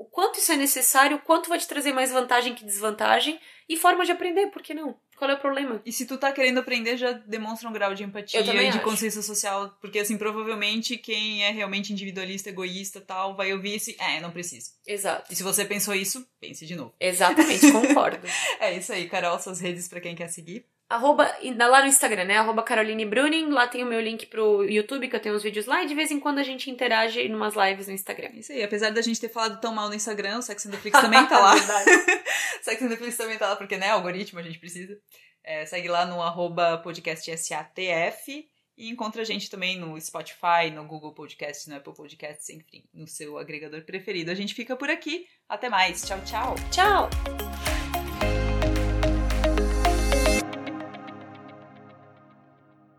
o quanto isso é necessário, o quanto vai te trazer mais vantagem que desvantagem, e forma de aprender, por que não? Qual é o problema? E se tu tá querendo aprender, já demonstra um grau de empatia e de acho. consciência social. Porque, assim, provavelmente quem é realmente individualista, egoísta tal, vai ouvir esse. É, não preciso. Exato. E se você pensou isso, pense de novo. Exatamente, concordo. É isso aí, Carol, suas redes pra quem quer seguir. Arroba, lá no Instagram, né? Arroba Caroline Bruning. Lá tem o meu link pro YouTube, que eu tenho os vídeos lá. E de vez em quando a gente interage em umas lives no Instagram. É isso aí. Apesar da gente ter falado tão mal no Instagram, o Sex and the Flix também tá lá. Verdade. Sex and the Flix também tá lá, porque, né, algoritmo a gente precisa. É, segue lá no arroba podcast SATF e encontra a gente também no Spotify, no Google Podcasts, no Apple Podcasts, enfim, no seu agregador preferido. A gente fica por aqui. Até mais. Tchau, tchau. Tchau!